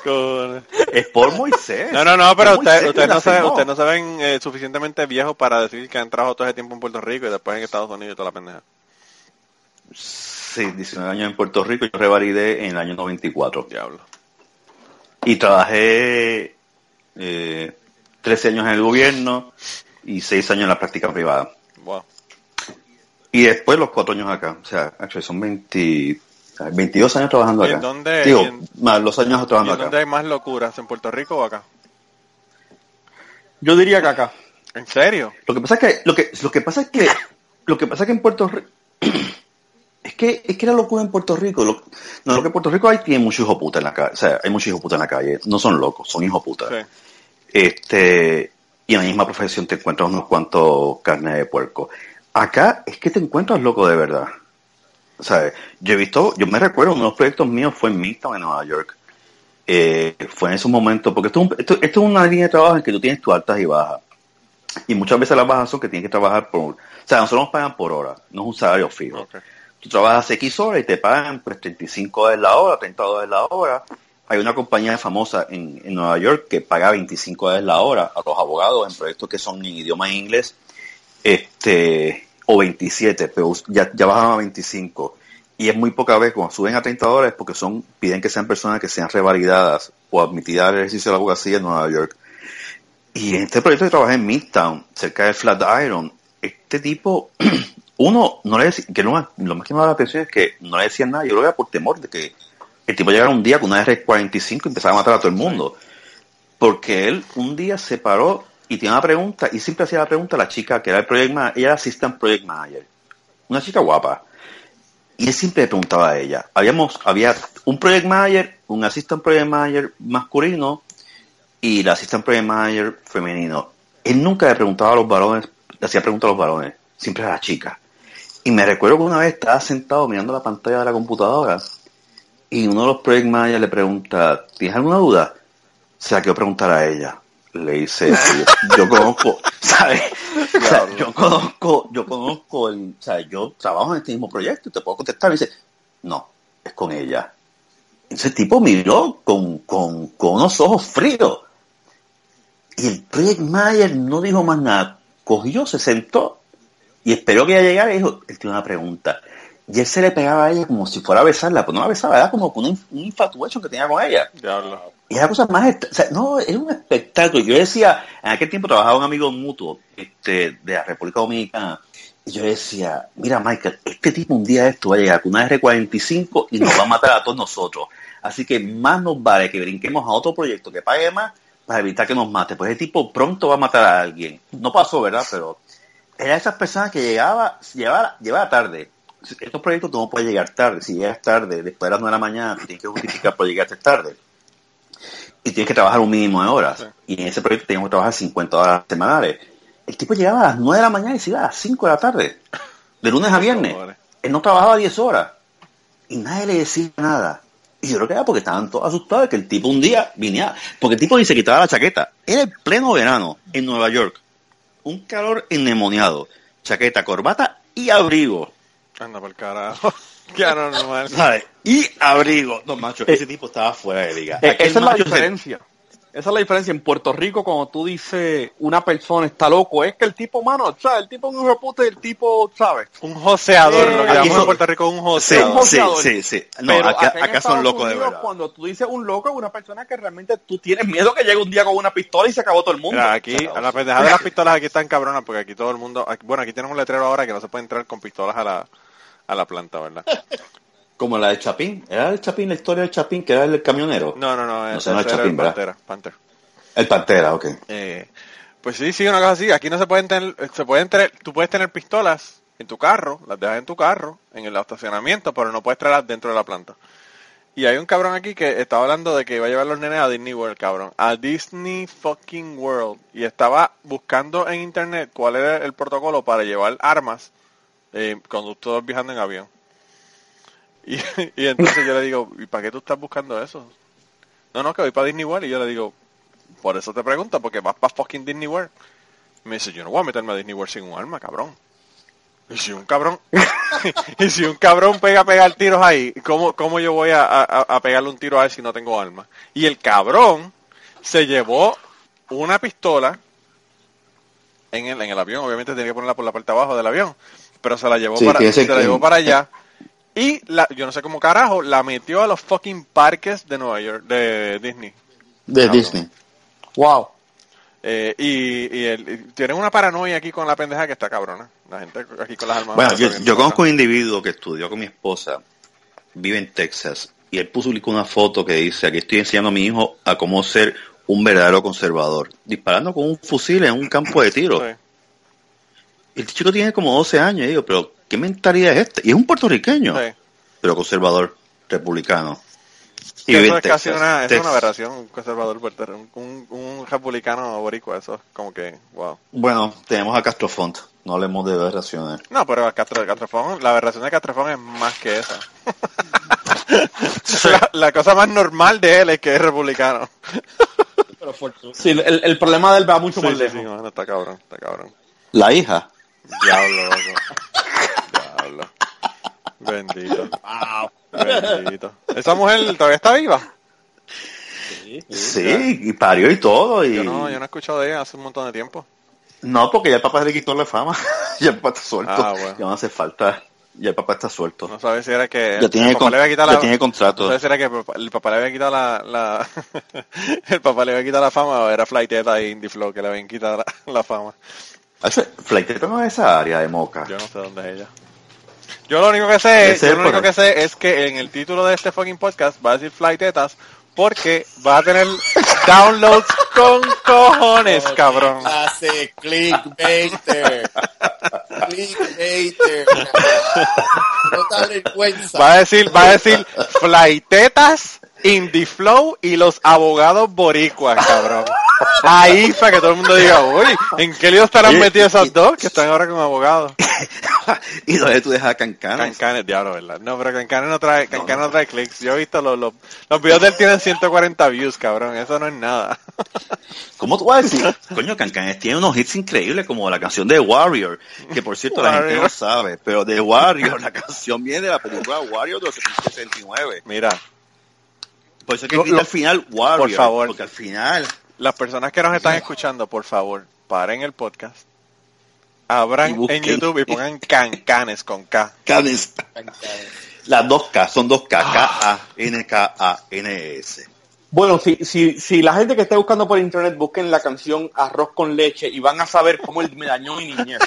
Es por Moisés. No, no, no, pero Es Moisés usted, no se, firmó. usted no se ven eh, suficientemente viejos para decir que han trabajado todo ese tiempo en Puerto Rico y después en Estados Unidos y toda la pendeja. Sí, 19 años en Puerto Rico. Yo revalidé en el año 94. Diablo. Y trabajé eh, 13 años en el gobierno y 6 años en la práctica privada. Wow. Y después los 4 años acá. O sea, actually, son 20, 22 años trabajando ¿Y acá. en dónde- Digo, y en- más los años ¿Y trabajando en dónde hay más locuras? ¿En Puerto Rico o acá? Yo diría que acá. ¿En serio? Lo que pasa es que, lo que, lo que pasa es que, lo que pasa es que en Puerto Rico, es que, es que la locura en Puerto Rico, lo, no, lo que en Puerto Rico hay tiene mucho hijo puta en la calle, o sea, hay mucho hijo puta en la calle, no son locos, son hijo puta. Sí. Este, y en la misma profesión te encuentras unos cuantos carne de puerco. Acá es que te encuentras loco de verdad. O sea, yo he visto, yo me recuerdo, uno de los proyectos míos fue en Midtown, en Nueva York. Eh, fue en esos momentos, porque esto, esto, esto es una línea de trabajo en que tú tienes tus altas y bajas. Y muchas veces las bajas son que tienes que trabajar por, o sea, nosotros nos pagan por hora, no es un salario fijo. Ok. Tú trabajas X horas y te pagan pues 35 dólares la hora, 30 dólares la hora. Hay una compañía famosa en, en Nueva York que paga 25 dólares la hora a los abogados en proyectos que son en idioma inglés, este, o 27, pero ya, ya bajan a 25. Y es muy poca vez cuando suben a 30 dólares porque son, piden que sean personas que sean revalidadas o admitidas al ejercicio de la abogacía en Nueva York. Y en este proyecto que trabajé en Midtown, cerca de Flatiron, este tipo, uno, no le decía, que lo más, lo más que me da la atención es que no le decían nada, yo lo veía por temor de que el tipo llegara un día con una R45 y empezara a matar a todo el mundo. Porque él un día se paró y tiene una pregunta, y siempre hacía la pregunta a la chica que era el project manager, ella era assistant project manager, una chica guapa. Y él siempre le preguntaba a ella. Habíamos, había un project manager, un assistant project manager masculino y la assistant project manager femenino. Él nunca le preguntaba a los varones, le hacía preguntas a los varones, siempre a la chica. Y me recuerdo que una vez estaba sentado mirando la pantalla de la computadora y uno de los project managers le pregunta, ¿tienes alguna duda? Se la quiero preguntar a ella. Le dice, yo, yo conozco, ¿sabes? O sea, yo conozco, yo conozco, el, o sea, yo trabajo en este mismo proyecto y te puedo contestar. Y dice, no, es con ella. Ese tipo miró con, con, con unos ojos fríos. Y el project manager no dijo más nada. Cogió, se sentó y esperó que ella llegara y dijo, él tiene una pregunta. Y él se le pegaba a ella como si fuera a besarla, pero no la besaba, era como con un, un infatuation que tenía con ella. Diablo. Y era la cosa más, est- o sea, no, era un espectáculo. Yo decía, en aquel tiempo trabajaba un amigo mutuo este, de la República Dominicana, y yo decía, mira Michael, este tipo un día de esto va a llegar con una R45 y nos va a matar a todos nosotros. Así que más nos vale que brinquemos a otro proyecto que pague más para evitar que nos mate. Pues ese tipo pronto va a matar a alguien. No pasó, ¿verdad? Pero era esas personas que llegaba, llevaba, llevaba tarde estos proyectos tú no puedes llegar tarde. Si llegas tarde, después de las 9 de la mañana, tienes que justificar por llegarte tarde. Y tienes que trabajar un mínimo de horas. Y en ese proyecto teníamos que trabajar 50 horas semanales. El tipo llegaba a las 9 de la mañana y se iba a las 5 de la tarde. De lunes a viernes. Él no trabajaba 10 horas. Y nadie le decía nada. Y yo creo que era porque estaban todos asustados de que el tipo un día viniera. Porque el tipo ni se quitaba la chaqueta. Era el pleno verano en Nueva York. Un calor endemoniado. Chaqueta, corbata y abrigo. Anda por carajo. Qué anormal. ¿Sabes? Y abrigo. No, macho, ese tipo estaba fuera de liga. Eh, esa es la se- diferencia. Esa es la diferencia. En Puerto Rico, cuando tú dices una persona está loco, es que el tipo, mano, ¿sabes? El tipo es un repute, el tipo, ¿sabes? Un joseador, lo que Eh, llamamos aquí en Puerto Rico un joseador. sí, sí, sí. No, Pero acá, son locos de verdad. Cuando tú dices un loco, es una persona que realmente tú tienes miedo que llegue un día con una pistola y se acabó todo el mundo. Mira, aquí, a la pendeja de las pistolas aquí están cabronas porque aquí todo el mundo, aquí- bueno, aquí tenemos un letrero ahora que no se puede entrar con pistolas a la, a la planta, ¿verdad? Como la de Chapín. ¿Era el Chapín, la historia del Chapín, que era el camionero? No, no, no, No, era Chapín, el. Pantera. El Pantera, ok. Eh, pues sí, sí, una cosa así. Aquí no se pueden tener, se pueden tener, tú puedes tener pistolas en tu carro, las dejas en tu carro, en el estacionamiento, pero no puedes traerlas dentro de la planta. Y hay un cabrón aquí que estaba hablando de que iba a llevar los nenes a Disney World, cabrón. A Disney fucking World. Y estaba buscando en internet cuál era el protocolo para llevar armas eh, cuando todos viajando en avión. Y, y entonces yo le digo, ¿y para qué tú estás buscando eso? No, no, que voy para Disney World. Y yo le digo, por eso te pregunto, porque vas para fucking Disney World. Y me dice, yo no voy a meterme a Disney World sin un arma, cabrón. Y si un cabrón, y si un cabrón pega a pegar tiros ahí, ¿cómo, cómo yo voy a, a- a pegarle un tiro a él si no tengo arma? Y el cabrón se llevó una pistola en el, en el avión, obviamente tenía que ponerla por la parte de abajo del avión, pero se la llevó Sí, para, tiene se la llevó para allá. Y la, yo no sé cómo carajo, la metió a los fucking parques de Nueva York, de Disney. De. Disney. Wow. Eh, y, y, el- y tienen una paranoia aquí con la pendeja que está cabrona. La gente aquí con las armas. Bueno, yo, conozco un individuo que estudió con mi esposa, vive en Texas, y él publicó una foto que dice, aquí estoy enseñando a mi hijo a cómo ser un verdadero conservador, disparando con un fusil en un campo de tiro. Sí. El chico tiene como 12 años, y digo, pero ¿qué mentalidad es esta? Y es un puertorriqueño, Sí. pero conservador, republicano. Y eso es casi una, eso es una aberración, un conservador puertorriqueño, un, un republicano boricua, eso es como que, wow. Bueno, tenemos a Castrofont, no hablemos de aberraciones. No, pero Castro, Castrofón, la aberración de Castrofón es más que esa. la, la cosa más normal de él es que es republicano. Sí, el, el problema de él va mucho Sí, más sí, lejos. sí, mano, está cabrón, está cabrón. La hija, Diablo, loco. Diablo. Bendito. Bendito. Esa mujer todavía está viva. sí, y parió y todo, y... Yo no, yo no he escuchado de ella hace un montón de tiempo. No, porque ya el papá se le quitó la fama. ya el papá está suelto. Ah, bueno. Ya no hace falta. Ya el papá está suelto. No sabes si era que Ya tiene el papá con- le había quitado ya la, tiene contrato. No sabes si era que el papá, el papá le había quitado la, la el papá le había quitado la fama o era Flighteta y Indie Flow que le habían quitado la, la fama. Flighteta no es esa área de Moca. Yo no sé dónde es ella. Yo lo único que sé, Debe yo lo único que sé es que en el título de este fucking podcast va a decir Flightetas porque va a tener downloads con cojones, cabrón. Hace clickbaiter. clickbaiter. No te da vergüenza. Va a decir, va a decir Flightetas, Indie Flow y los abogados boricuas, cabrón. Ahí para que todo el mundo diga, uy, ¿en qué lío estarán Y- metidos esos y- dos que están ahora como abogados? y donde tú dejas a Cancano. Cancanes, diablo, ¿verdad? No, pero Cancanes no trae, Cancanes no trae clics. Yo he visto los, los, los videos de él tienen 140 views, cabrón. Eso no es nada. ¿Cómo tú vas a decir? Coño, Cancanes tiene unos hits increíbles como la canción de Warrior, que por cierto la gente no sabe, pero de Warrior, la canción viene de la película Warrior de los 69. Mira, Por eso es que Lo- al final Warrior. por favor. Porque al final las personas que nos están escuchando, por favor, paren el podcast. Abran en YouTube y pongan Cancanes con K. Canes. Las dos K, son dos K, K-A-N-K-A-N-S. Bueno, si, si, si la gente que esté buscando por internet busquen la canción Arroz con leche y van a saber cómo él me dañó mi niñez.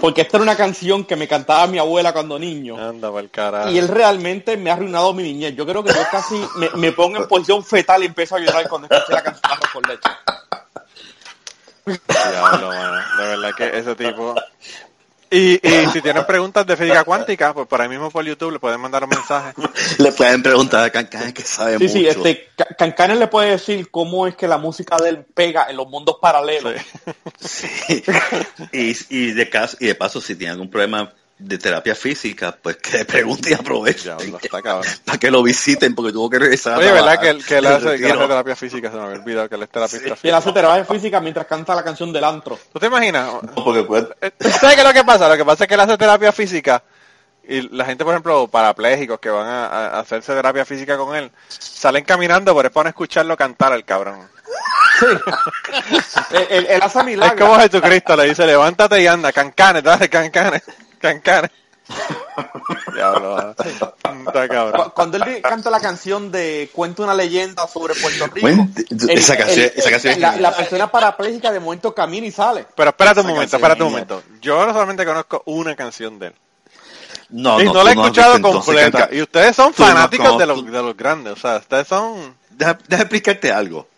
Porque esta era una canción que me cantaba mi abuela cuando niño. Anda el carajo. Y él realmente me ha arruinado mi niñez. Yo creo que yo casi me, me pongo en posición fetal y empiezo a llorar cuando escuché la canción Arroz con leche. Diablo, mano. De verdad que ese tipo. Y, y si tienen preguntas de física cuántica, pues por ahí mismo por YouTube le pueden mandar un mensaje. Le pueden preguntar a Cancan que sabe Sí, mucho. sí, este, Ca- Cancanes le puede decir cómo es que la música de él pega en los mundos paralelos. Sí. y, y, de caso, y de paso, si tiene algún problema de terapia física, pues que pregunte y cabrón. Para que lo visiten, porque tuvo que regresar. a Oye, ¿verdad que él, que él hace, que terapia física? Se me había olvidado que él es terapista Y él física. hace terapia física mientras canta la canción del antro. ¿Tú te imaginas? No, porque pues, Eh, ¿Sabes qué es lo que pasa? Lo que pasa es que él hace terapia física y la gente, por ejemplo, parapléjicos que van a, a hacerse terapia física con él, salen caminando, pero es para no escucharlo cantar al cabrón. Él, él- él hace Es como Jesucristo le dice, levántate y anda, cancanes, dale, cancanes, cancanes. Diablo, está cabrón. Cu- Cuando él canta la canción de Cuenta una leyenda sobre Puerto Rico, Cuente- el- esa canción- el- esa canción la, persona parapléjica de momento camina y sale. Pero espérate un Esa momento, espérate un momento. Yo no solamente conozco una canción de él. no, y no, no, la he escuchado completa. Y ustedes son no fanáticos de, los, de los grandes. O sea, ustedes son... Deja, deja explicarte algo.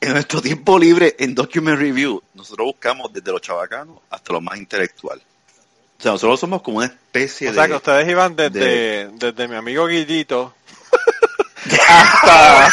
En nuestro tiempo libre en Document Review, nosotros buscamos desde los chavacanos hasta lo más intelectual. O sea, nosotros somos como una especie O sea, que de... ustedes iban desde, de- desde mi amigo Guillito hasta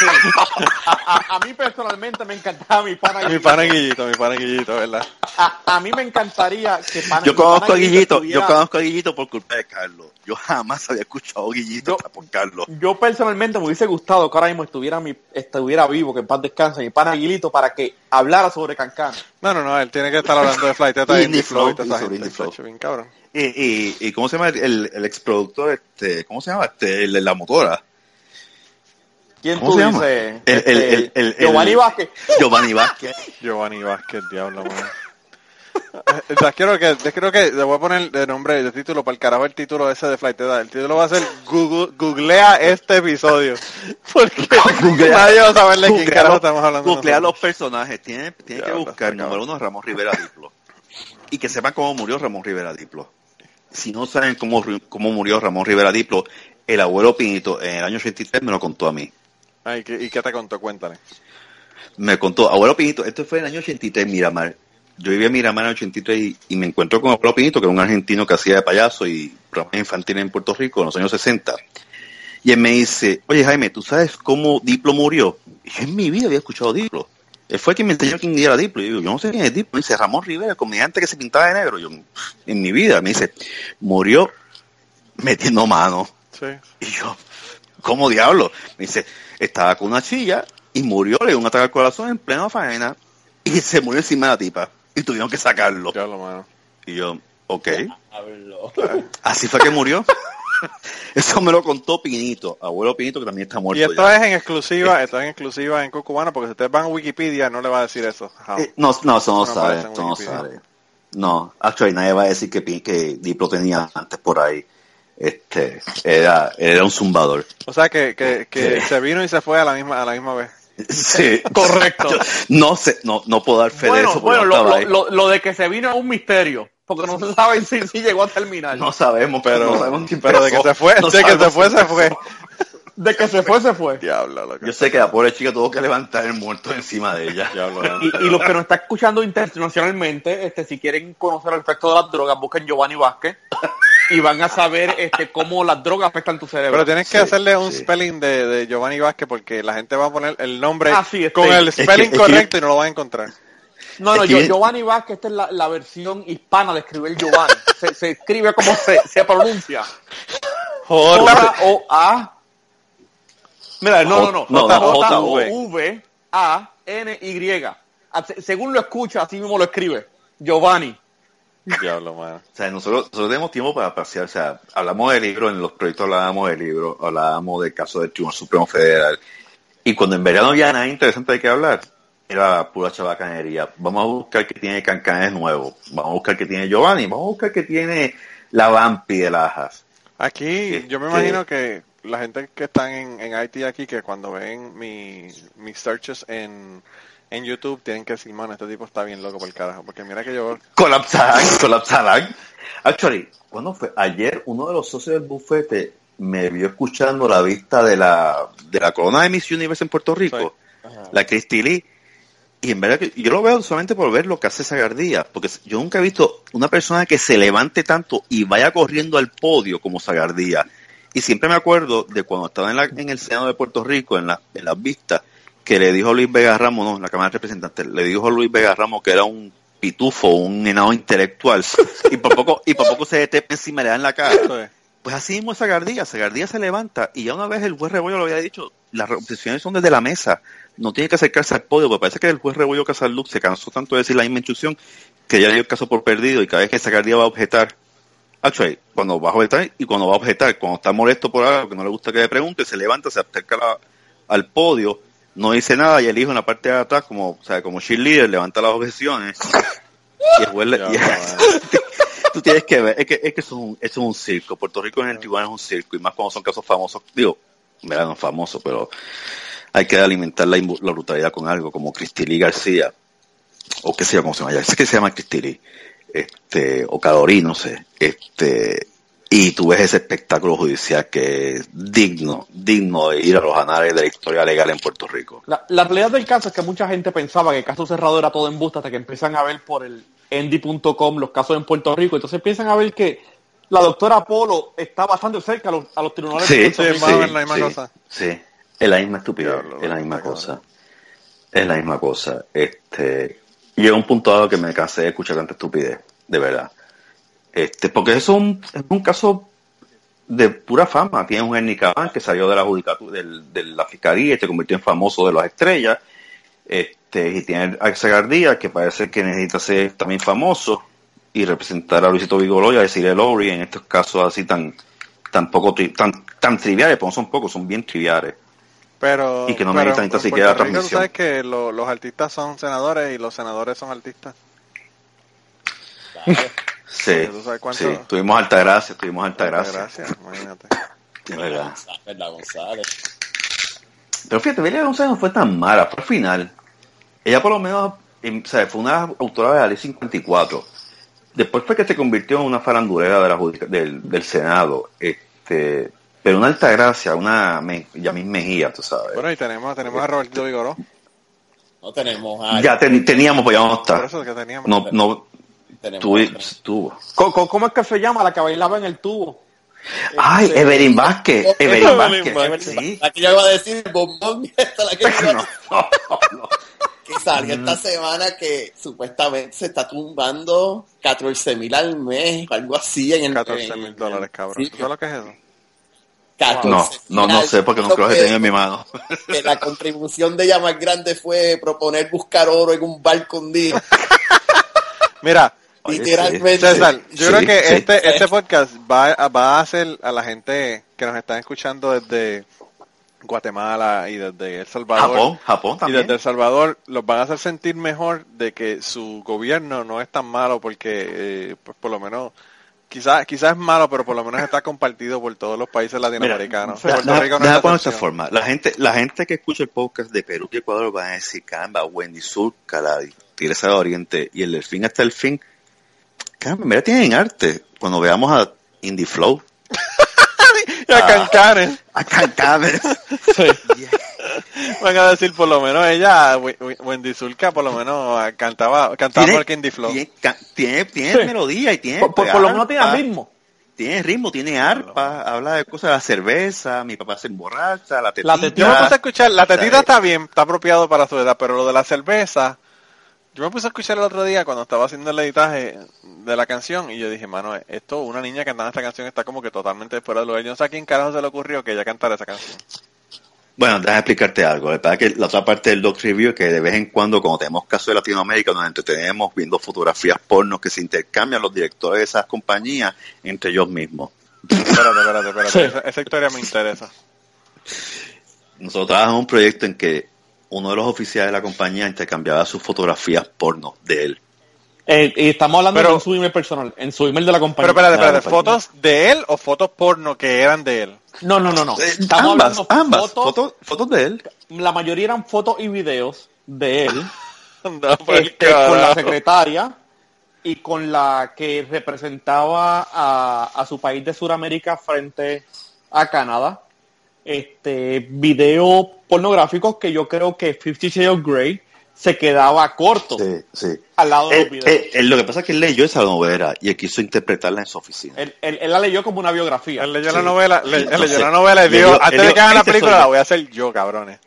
A, mí personalmente me encantaba mi pana mi Guillito. pana Guillito, mi pana Guillito, ¿verdad? A, a mí me encantaría que pana, Yo mi pana conozco a Guillito, yo estuviera- conozco a Guillito por culpa de Carlos. Yo jamás había escuchado a Guillito Yo- hasta por Carlos. Yo personalmente me hubiese gustado que ahora mismo estuviera mi, estuviera vivo, que en paz descanse, mi pana Aguilito, para que hablara sobre Cancán. No, no, no, él tiene que estar hablando de Flight Teta Indie Flow y Flow, toda esa sobre gente. Indie Flow. chacho, bien cabrón. Y, y, y ¿cómo se llama el, el ex productor? Este, ¿Cómo se llama? Este, el de la motora. ¿Quién ¿Cómo tú se llama? dices? El- el- Este, el- el- Giovanni el- Vázquez. Giovanni Vázquez. Giovanni Vázquez, diablo, man. O sea, quiero que, yo creo que le voy a poner de nombre, de título, para el carajo el título ese de Flight. El título va a ser Google, Googlea este episodio. Porque Googlea- nadie va a saber de quién carajo los- estamos hablando. Googlea nosotros. los personajes. Tiene, tiene que buscar, número uno, Ramón Rivera Diplo. Y que sepan cómo murió Ramón Rivera Diplo. Si no saben cómo, cómo murió Ramón Rivera Diplo, el abuelo Pinito en el año 83 me lo contó a mí. Ay, ¿qué- ¿Y qué te contó? Cuéntale. Me contó, abuelo Pinito, esto fue en el año 83 en Miramar. Yo vivía en Miramar en el 83 y, y me encuentro con abuelo Pinito, que era un argentino que hacía de payaso y programas infantiles en Puerto Rico en los años 60. Y él me dice, oye Jaime, ¿tú sabes cómo Diplo murió? Y yo en mi vida había escuchado Diplo. Él fue quien me enseñó quién era Diplo. Y yo yo no sé quién es Diplo. Me dice, Ramón Rivera, el comediante que se pintaba de negro. Yo, en mi vida, me dice, murió metiendo mano. Sí. Y yo, ¿cómo diablo? Me dice, estaba con una chilla y murió, le dio un ataque al corazón en plena faena y se murió encima de la tipa. Y tuvieron que sacarlo. Mano. Y yo, ok. Así fue que murió. Eso me lo contó Pinito, abuelo Pinito, que también está muerto Y esto ya. es en exclusiva, esto es en exclusiva en Cucubano, porque si ustedes van a Wikipedia no le va a decir eso. Eh, no, no, eso no, No sabe, eso no sabe. No, actually nadie va a decir que, que Diplo tenía antes por ahí. Este, era, era un zumbador. O sea que, que, que se vino y se fue a la misma, a la misma vez. Sí. Correcto. Yo no sé, no, no puedo dar fe de eso porque bueno no lo, lo, lo- lo de que se vino es un misterio, porque no se sabe si, si llegó a terminar. No sabemos, Pero, no sabemos quién pero de que se fue, No de que se fue, se fue. De que se fue, se fue. Diablo, loco. Yo sé que la pobre chica tuvo que levantar el muerto encima de ella. Diablo. Y, y los que nos están escuchando internacionalmente, este, si quieren conocer el efecto de las drogas, busquen Giovanni Vázquez y van a saber este, cómo las drogas afectan tu cerebro. Pero tienes que Sí, hacerle un sí. spelling de, de Giovanni Vázquez porque la gente va a poner el nombre Ah, sí, con el es que- spelling es que- correcto y no lo van a encontrar. No, no, yo- Giovanni Vázquez, esta es la, la versión hispana de escribir Giovanni. Se, se escribe como se, se pronuncia. J. J-O-A. Mira, no, no, no. Se- Según lo escucha, así mismo lo escribe. Giovanni. Diablo, mano. O sea, nosotros, nosotros tenemos tiempo para pasear. O sea, hablamos del libro, en los proyectos hablábamos del libro, hablábamos del caso del Tribunal Supremo Federal. Y cuando en verano había nada interesante de qué hablar, era pura chabacanería. Vamos a buscar que tiene Cancanes nuevo. Vamos a buscar que tiene Giovanni. Vamos a buscar que tiene la Vampi de Lajas. Aquí, yo me Este- imagino que la gente que están en, en IT aquí, que cuando ven mi, mis searches en, en YouTube, tienen que decir, mano, este tipo está bien loco por el carajo. Porque mira que yo, Colapsarán, colapsarán. Actually, ¿cuándo fue? Ayer uno de los socios del bufete me vio escuchando la vista de la, de la corona de Miss Universe en Puerto Rico, la Christy Lee, Y en verdad que yo lo veo solamente por ver lo que hace Sagardía, porque yo nunca he visto una persona que se levante tanto y vaya corriendo al podio como Sagardía. Y siempre me acuerdo de cuando estaba en, la- en el Senado de Puerto Rico, en, la- en las vistas, que le dijo Luis Vega Ramos, no, en la Cámara de Representantes, le dijo Luis Vega Ramos que era un pitufo, un enano intelectual, y por poco, y por poco se detepe encima le da en la cara. Pues así mismo es Sagardía, Sagardía se levanta y ya una vez el juez Rebollo lo había dicho, las obsesiones son desde la mesa, no tiene que acercarse al podio, porque parece que el juez Rebollo Casalluc se cansó tanto de decir la misma instrucción que ya dio el caso por perdido y cada vez que Sagardía va a objetar, actually, cuando va a objetar y cuando va a objetar, cuando está molesto por algo que no le gusta que le pregunte, se levanta, se acerca la- al podio, no dice nada y el hijo en la parte de atrás, como, o sea, como cheerleader, levanta las objeciones y el juez le- Ya, y- madre. tú tienes que ver, es que, es que eso, es un, eso es un circo. Puerto Rico en el tribunal es un circo, y más cuando son casos famosos, digo, verdad no famosos, pero hay que alimentar la, brutalidad con algo, como Cristili García, o qué sé yo cómo se llama, sé que se llama Cristili, este, o Cadorí, no sé, este, y tú ves ese espectáculo judicial que es digno, digno de ir a los anales de la historia legal en Puerto Rico. La, la realidad del caso es que mucha gente pensaba que el caso cerrado era todo embuste hasta que empiezan a ver por el endy.com los casos en Puerto Rico. Entonces empiezan a ver que la doctora Polo está bastante cerca a los, a los tribunales Sí, de sí, Puerto Rico. más o menos la misma sí, cosa. Sí, es la misma estupidez, es la misma cosa. Es la misma cosa. Este, llega un punto dado que me cansé de escuchar tanta estupidez, de verdad. Este, porque es un, es un caso de pura fama. Tiene un Ernie que salió de la judicatura, de la fiscalía y se convirtió en famoso de las estrellas. Este, y tiene a Gardía que parece que necesita ser también famoso y representar a Luisito Vigoró y a decirle Lowry en estos casos así tan, tan poco, tan, tan triviales, porque no son pocos, son bien triviales. Pero, Y que no pero necesitan ni siquiera transmisión. tú sabes que lo- los artistas son senadores y los senadores son artistas. Sí, ¿Tú sabes cuánto? sí, tuvimos alta gracia, tuvimos alta gracia, Gracias, imagínate. de verdad. ¿Verdad, González? Pero fíjate, Belia González no fue tan mala, fue al final. Ella por lo menos, em, o sea, fue una autora de la ley 54. Después fue que se convirtió en una farandulera de la del, del Senado. Este, pero una alta gracia, una Me- Yamil Mejía, tú sabes. Bueno, y tenemos, tenemos a Roberto Vigoró. No tenemos a... ya ten- teníamos, pues ya no Por está. eso es que teníamos. No, no, a- tuvo. ¿Cómo, cómo- es que se llama la que bailaba en el tubo? Ay, Este, Evelyn Vázquez, Evelyn Evelyn Vázquez. Vázquez. Sí. La que yo iba a decir, el bombón, esta la que, No, no, no. que salió esta semana que supuestamente se está tumbando 14 mil al mes, algo así en el 14 en- mil dólares, cabrón. sí, ¿Tú sabes lo que es eso? 14 No, no, no sé porque nunca los he tenido en mi mano. que la contribución de ella más grande fue proponer buscar oro en un barco hundido. Mira, Oye, Literalmente. César, yo Sí, creo que sí. este, este podcast va, a- va a hacer a la gente que nos están escuchando desde Guatemala y desde El Salvador. Japón, Japón Y también. desde El Salvador los van a hacer sentir mejor de que su gobierno no es tan malo porque, eh, pues por lo menos, quizás quizás es malo, pero por lo menos está compartido por todos los países latinoamericanos. Deja- Puerto Rico no la de esta forma. La gente, la gente que escucha el podcast de Perú y Ecuador van a decir, caramba, Wendy Zulka, la Tigresa del Oriente y el delfín hasta el fin. Caramba, mira, tienen arte. Cuando veamos a Indie Flow, a Cancanes a Cancanes. van a decir por lo menos ella, Wendy Zulka, por lo menos ah, cantaba, cantaba tiene, Indie Flow. tiene, tiene, Sí. melodía y tiene. Por, por- por lo menos tiene ritmo. Tiene ritmo, tiene arpa, habla de cosas de la cerveza, mi papá se emborracha, la tetita. La tetita. Yo me puse a escuchar, la tetita está bien, está apropiado para su edad, pero lo de la cerveza, yo me puse a escuchar el otro día cuando estaba haciendo el editaje de la canción y yo dije, mano, esto, una niña cantando esta canción está como que totalmente fuera de lugar. Yo no sé a quién carajo se le ocurrió que ella cantara esa canción. Bueno, déjame explicarte algo. La verdad que la otra parte del Doc Review es que de vez en cuando, cuando tenemos casos de Latinoamérica, nos entretenemos viendo fotografías pornos que se intercambian los directores de esas compañías entre ellos mismos. Espérate, espérate, espérate. Sí. Esa, esa historia me interesa. Nosotros trabajamos en un proyecto en que uno de los oficiales de la compañía intercambiaba sus fotografías porno de él. Eh, y estamos hablando Pero- en su email personal, en su email de la compañía. Pero espérate, espérate. ¿fotos de él o fotos porno que eran de él? No, no, no, no. Eh, Estamos ambas, hablando ambas, fotos, fotos, fotos de él. la mayoría eran fotos y videos de él No, el este, con la secretaria y con la que representaba a, a su país de Sudamérica frente a Canadá. Este video pornográficos que yo creo que Fifty Shades of Grey se quedaba corto Sí, sí. al lado de los Él- videos. él- él- lo que pasa es que él leyó esa novela y él quiso interpretarla en su oficina. Él, él- él la leyó como una biografía. Él leyó Sí. la novela, le- él Entonces, leyó la novela y dijo, antes de que hagan la "Este película la yo". voy a hacer yo, cabrones.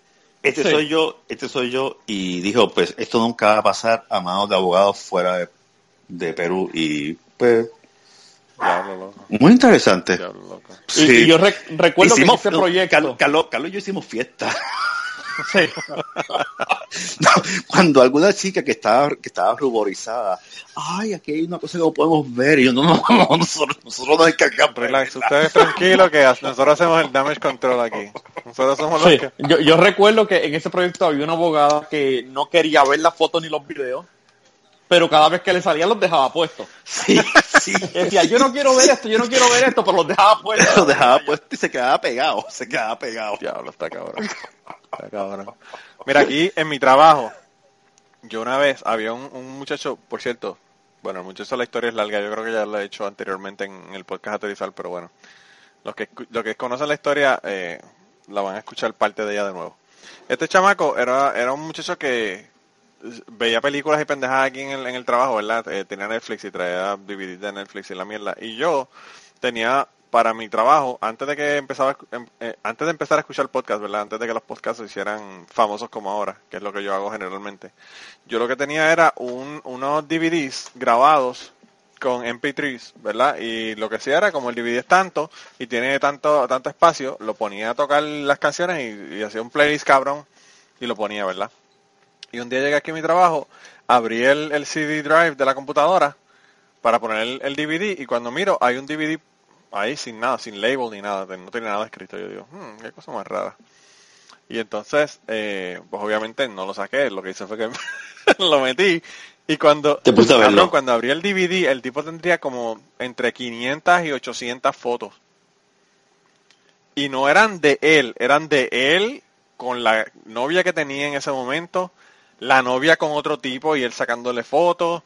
Este Sí. soy yo, este soy yo, y dijo, pues esto nunca va a pasar a manos de abogados fuera de, de Perú. Y pues, Diablo muy interesante. diablo loco. Y, y yo rec- recuerdo Hicimos- que ese proyecto... Carlos, Carlos, y yo hicimos fiesta. Sí. No, cuando alguna chica que estaba, que estaba ruborizada, ay, aquí hay una cosa que no podemos ver, y yo, no, no, no, nosotros, nosotros nos encargamos. Relax, verla". ustedes tranquilos que nosotros hacemos el damage control aquí. Nosotros somos los Sí, que... yo, yo recuerdo que en ese proyecto había una abogada que no quería ver las fotos ni los videos, pero cada vez que le salían los dejaba puestos. Sí, decía, yo no quiero ver esto, yo no quiero ver esto, pero los dejaba puestos. Lo dejaba puesto y se quedaba pegado, se quedaba pegado. Diablo, está cabrón. Está cabrón. Mira, aquí en mi trabajo, yo una vez había un, un muchacho, por cierto, bueno, el muchacho la historia es larga, yo creo que ya lo he hecho anteriormente en el podcast aterrizar, pero bueno, los que, escu- los que conocen la historia eh, la van a escuchar parte de ella de nuevo. Este chamaco era, era un muchacho que veía películas y pendejadas aquí en el, en el trabajo, ¿verdad? Eh, tenía Netflix y traía DVD de Netflix y la mierda. Y yo tenía para mi trabajo, antes de que empezaba, em- eh, antes de empezar a escuchar podcast, ¿verdad? Antes de que los podcasts se hicieran famosos como ahora, que es lo que yo hago generalmente. Yo lo que tenía era un, unos DVDs grabados con MP3s, ¿verdad? Y lo que hacía era como el DVD es tanto y tiene tanto tanto espacio, lo ponía a tocar las canciones y, y hacía un playlist cabrón y lo ponía, ¿verdad? Y un día llegué aquí a mi trabajo, abrí el, el CD drive de la computadora para poner el, el DVD y cuando miro hay un DVD ahí sin nada, sin label ni nada, no tiene nada escrito. Yo digo, hmm, qué cosa más rara. Y entonces, eh, pues obviamente no lo saqué, lo que hice fue que lo metí y cuando, Te puse a verlo. cuando abrí el DVD, el tipo tendría como entre 500 y 800 fotos. Y no eran de él, eran de él con la novia que tenía en ese momento, la novia con otro tipo y él sacándole fotos,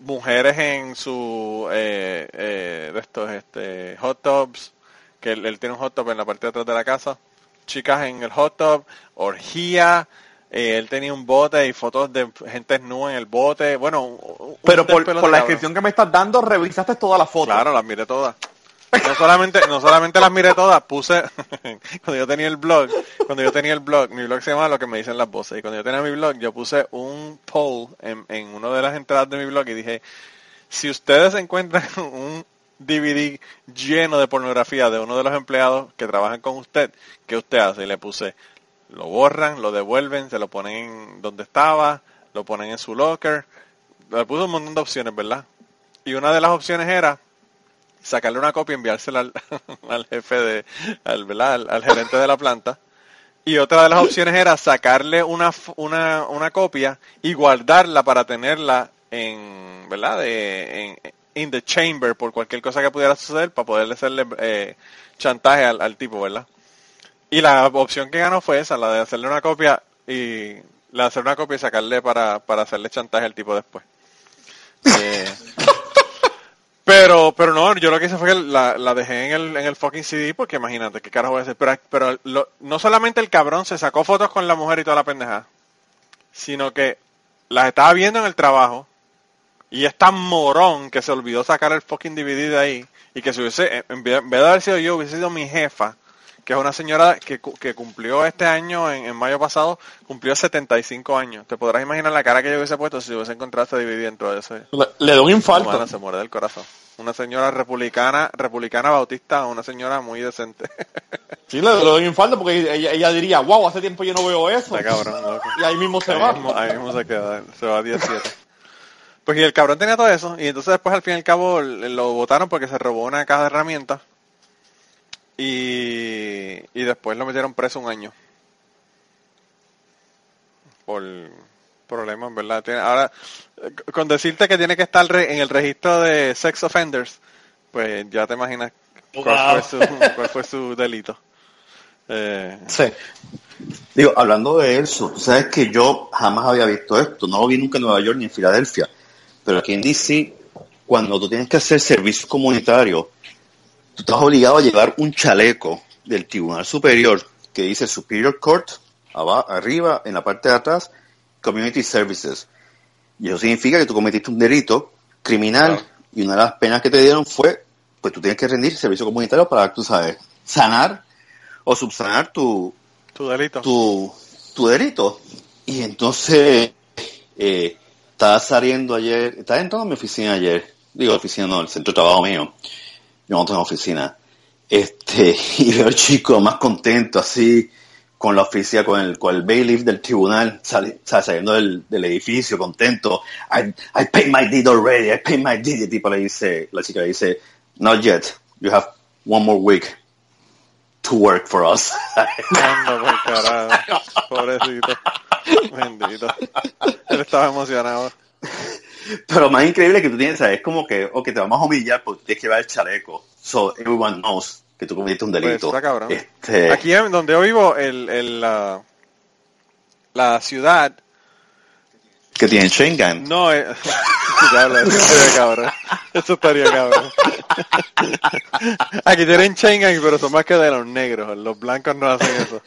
mujeres en su eh, eh, de estos este hot tubs, que él, él tiene un hot tub en la parte de atrás de la casa, chicas en el hot tub, orgía, eh, él tenía un bote y fotos de gente desnuda en el bote, bueno, un- un Pero por, por la descripción que me estás dando, revisaste todas las fotos. Claro, las miré todas. No solamente, no solamente las miré todas, puse, cuando yo tenía el blog, cuando yo tenía el blog, mi blog se llama Lo que me dicen las voces, y cuando yo tenía mi blog, yo puse un poll en, en una de las entradas de mi blog y dije, si ustedes encuentran un DVD lleno de pornografía de uno de los empleados que trabajan con usted, ¿qué usted hace? Y le puse, lo borran, lo devuelven, se lo ponen en donde estaba, lo ponen en su locker, le puse un montón de opciones, ¿verdad? Y una de las opciones era sacarle una copia y enviársela al, al jefe de, al, ¿verdad? Al, al gerente de la planta. Y otra de las opciones era sacarle una, una, una copia y guardarla para tenerla en, ¿verdad? De, en, in the chamber por cualquier cosa que pudiera suceder para poderle hacerle eh, chantaje al, al tipo, ¿verdad? Y la opción que ganó fue esa, la de hacerle una copia y la de hacer una copia y sacarle para, para hacerle chantaje al tipo después. Eh, pero, pero no, yo lo que hice fue que la, la dejé en el, en el fucking CD porque imagínate qué carajo voy a. Pero, pero lo- no solamente el cabrón se sacó fotos con la mujer y toda la pendeja, sino que las estaba viendo en el trabajo y es tan morón que se olvidó sacar el fucking DVD de ahí y que si hubiese, en vez de haber sido yo, hubiese sido mi jefa, que es una señora que, que cumplió este año, en, en mayo pasado, cumplió 75 años. Te podrás imaginar la cara que yo hubiese puesto si hubiese encontrado ese DVD dentro de ese... Le, le da un infarto. Humana, se muere del corazón. Una señora republicana, republicana bautista, una señora muy decente. Sí, le, le da un infarto porque ella, ella diría, wow, hace tiempo yo no veo eso. Cabrón, loco. Y ahí mismo se ahí, va. Mismo, ahí mismo se queda, se va a 17. Pues y el cabrón tenía todo eso, y entonces después al fin y al cabo lo votaron porque se robó una caja de herramientas. Y, y después lo metieron preso un año. Por problemas, ¿verdad? Tiene- ahora, con decirte que tiene que estar re- en el registro de sex offenders, pues ya te imaginas cuál, fue, su, cuál fue su delito. Eh, Sí. Digo, hablando de eso, tú sabes que yo jamás había visto esto, no lo vi nunca en Nueva York ni en Filadelfia, pero aquí en DC, cuando tú tienes que hacer servicio comunitario, tú estás obligado a llevar un chaleco del Tribunal Superior que dice Superior Court, aba- arriba, en la parte de atrás, Community Services. Y eso significa que tú cometiste un delito criminal Claro. y una de las penas que te dieron fue, pues tú tienes que rendir servicio comunitario para, tú sabes, sanar o subsanar tu, Tu delito. tu, tu delito. Y entonces, eh, estaba saliendo ayer, estaba entrando a mi oficina ayer, digo oficina no, el centro de trabajo mío, yo no tengo oficina, este, y veo al chico más contento así, con la oficina, con el, con el bailiff del tribunal, sali- sal- saliendo del, del edificio, contento, I, I paid my deed already, I paid my deed, y el tipo le dice, la chica le dice, not yet, you have one more week to work for us. Anda por carajo. Pobrecito. Bendito. Él estaba emocionado. Pero más increíble que tú tienes. Es como que, o que te vamos a humillar porque tienes que llevar el chaleco. So everyone knows que tú cometiste un Pues delito. está cabrón. Este, Aquí en donde yo vivo, el, el, la, la ciudad que tienen Schengen. no es... Diablo, eso estaría cabrón. Eso estaría cabrón. Aquí tienen Schengen, pero son más que de los negros. Los blancos no hacen eso.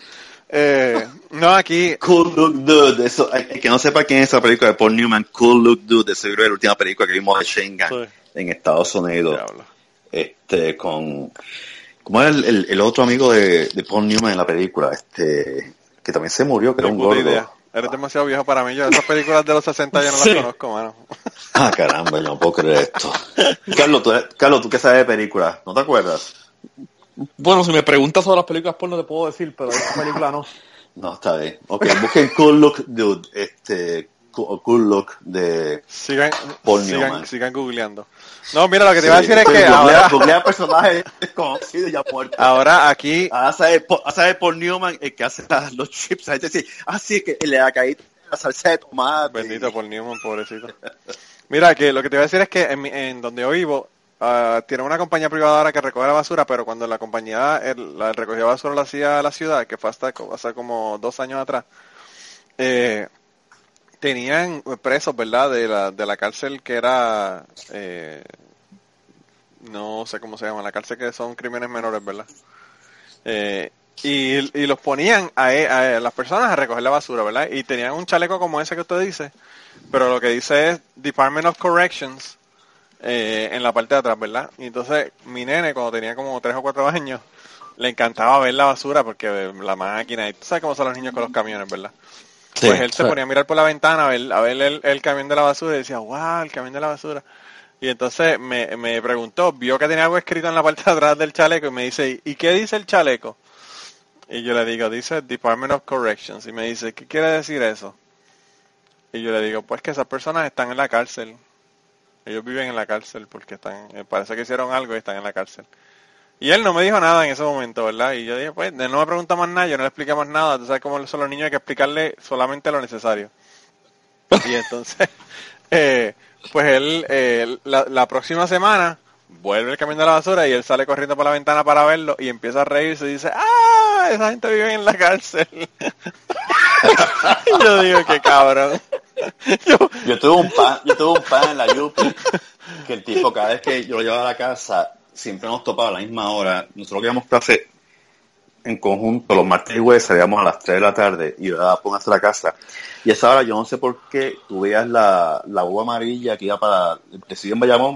Eh, no, aquí... Cool Look Dude. Eso, el que no sepa quién es esa película de Paul Newman, Cool Look Dude, de seguro es la última película que vimos de Schengen Sí. en Estados Unidos. Este, con. ¿Cómo era el, el- el otro amigo de, de Paul Newman en la película? Este, que también se murió, que era un gordo. idea. Eres demasiado viejo para mí. Yo esas películas de los 60 yo no las conozco, mano. Ah, caramba, yo no puedo creer esto. Carlos, tú, Carlos, ¿tú qué sabes de películas? ¿No te acuerdas? Bueno, si me preguntas sobre las películas porno te puedo decir, pero esta película no. No, está bien. Ok, busquen Cool Look Dude, este, Cool, Look de... Sigan, Paul sigan, Newman. sigan googleando. No, mira, lo que te iba a decir es Sí, que googlea- ahora, googlea personajes conocidos ya muertos. ahora aquí, Ahora sabe, ahora sabe Paul Newman el que hace la- los chips. La gente dice, ah, sí, que le ha caído la salsa de tomate. bendito por Newman, pobrecito. Mira, que lo que te iba a decir es que en, mi- en donde yo vivo, ah, tiene una compañía privada ahora que recoge la basura, pero cuando la compañía, la recogida de basura la hacía la ciudad, que fue hasta hace como dos años atrás, eh, tenían presos, ¿verdad? De la, de la cárcel que era, eh, no sé cómo se llama, la cárcel que son crímenes menores, ¿verdad? Eh, y, y los ponían a, e- a las personas a recoger la basura, ¿verdad? Y tenían un chaleco como ese que usted dice, pero lo que dice es Department of Corrections eh, en la parte de atrás, ¿verdad? Y entonces mi nene, cuando tenía como tres o cuatro años, le encantaba ver la basura porque la máquina, y tú sabes cómo son los niños con los camiones, ¿verdad? Sí, pues él se ponía a mirar por la ventana a ver, a ver el, el camión de la basura y decía, wow, el camión de la basura. Y entonces me, me preguntó, vio que tenía algo escrito en la parte de atrás del chaleco y me dice, ¿y qué dice el chaleco? Y yo le digo, dice Department of Corrections. Y me dice, ¿qué quiere decir eso? Y yo le digo, pues que esas personas están en la cárcel. Ellos viven en la cárcel porque están, eh, parece que hicieron algo y están en la cárcel. Y él no me dijo nada en ese momento, ¿verdad? Y yo dije, pues, él no me pregunta más nada, yo no le expliqué más nada. Tú sabes cómo son los niños, hay que explicarle solamente lo necesario. Y entonces, eh, pues él, eh, la, próxima semana, vuelve el camión de la basura y él sale corriendo por la ventana para verlo y empieza a reírse y dice, ¡ah! Esa gente vive en la cárcel. yo digo, qué cabrón. yo, tuve un pan, yo tuve un pan en la Yupi, que el tipo cada vez que yo lo llevaba a la casa, siempre nos topaba a la misma hora. Nosotros que íbamos clase en conjunto, los martes y jueves salíamos a las 3 de la tarde y yo daba hasta la casa. Y esa hora yo no sé por qué, tú veías la, la uva amarilla que iba para el presidio en Bayamón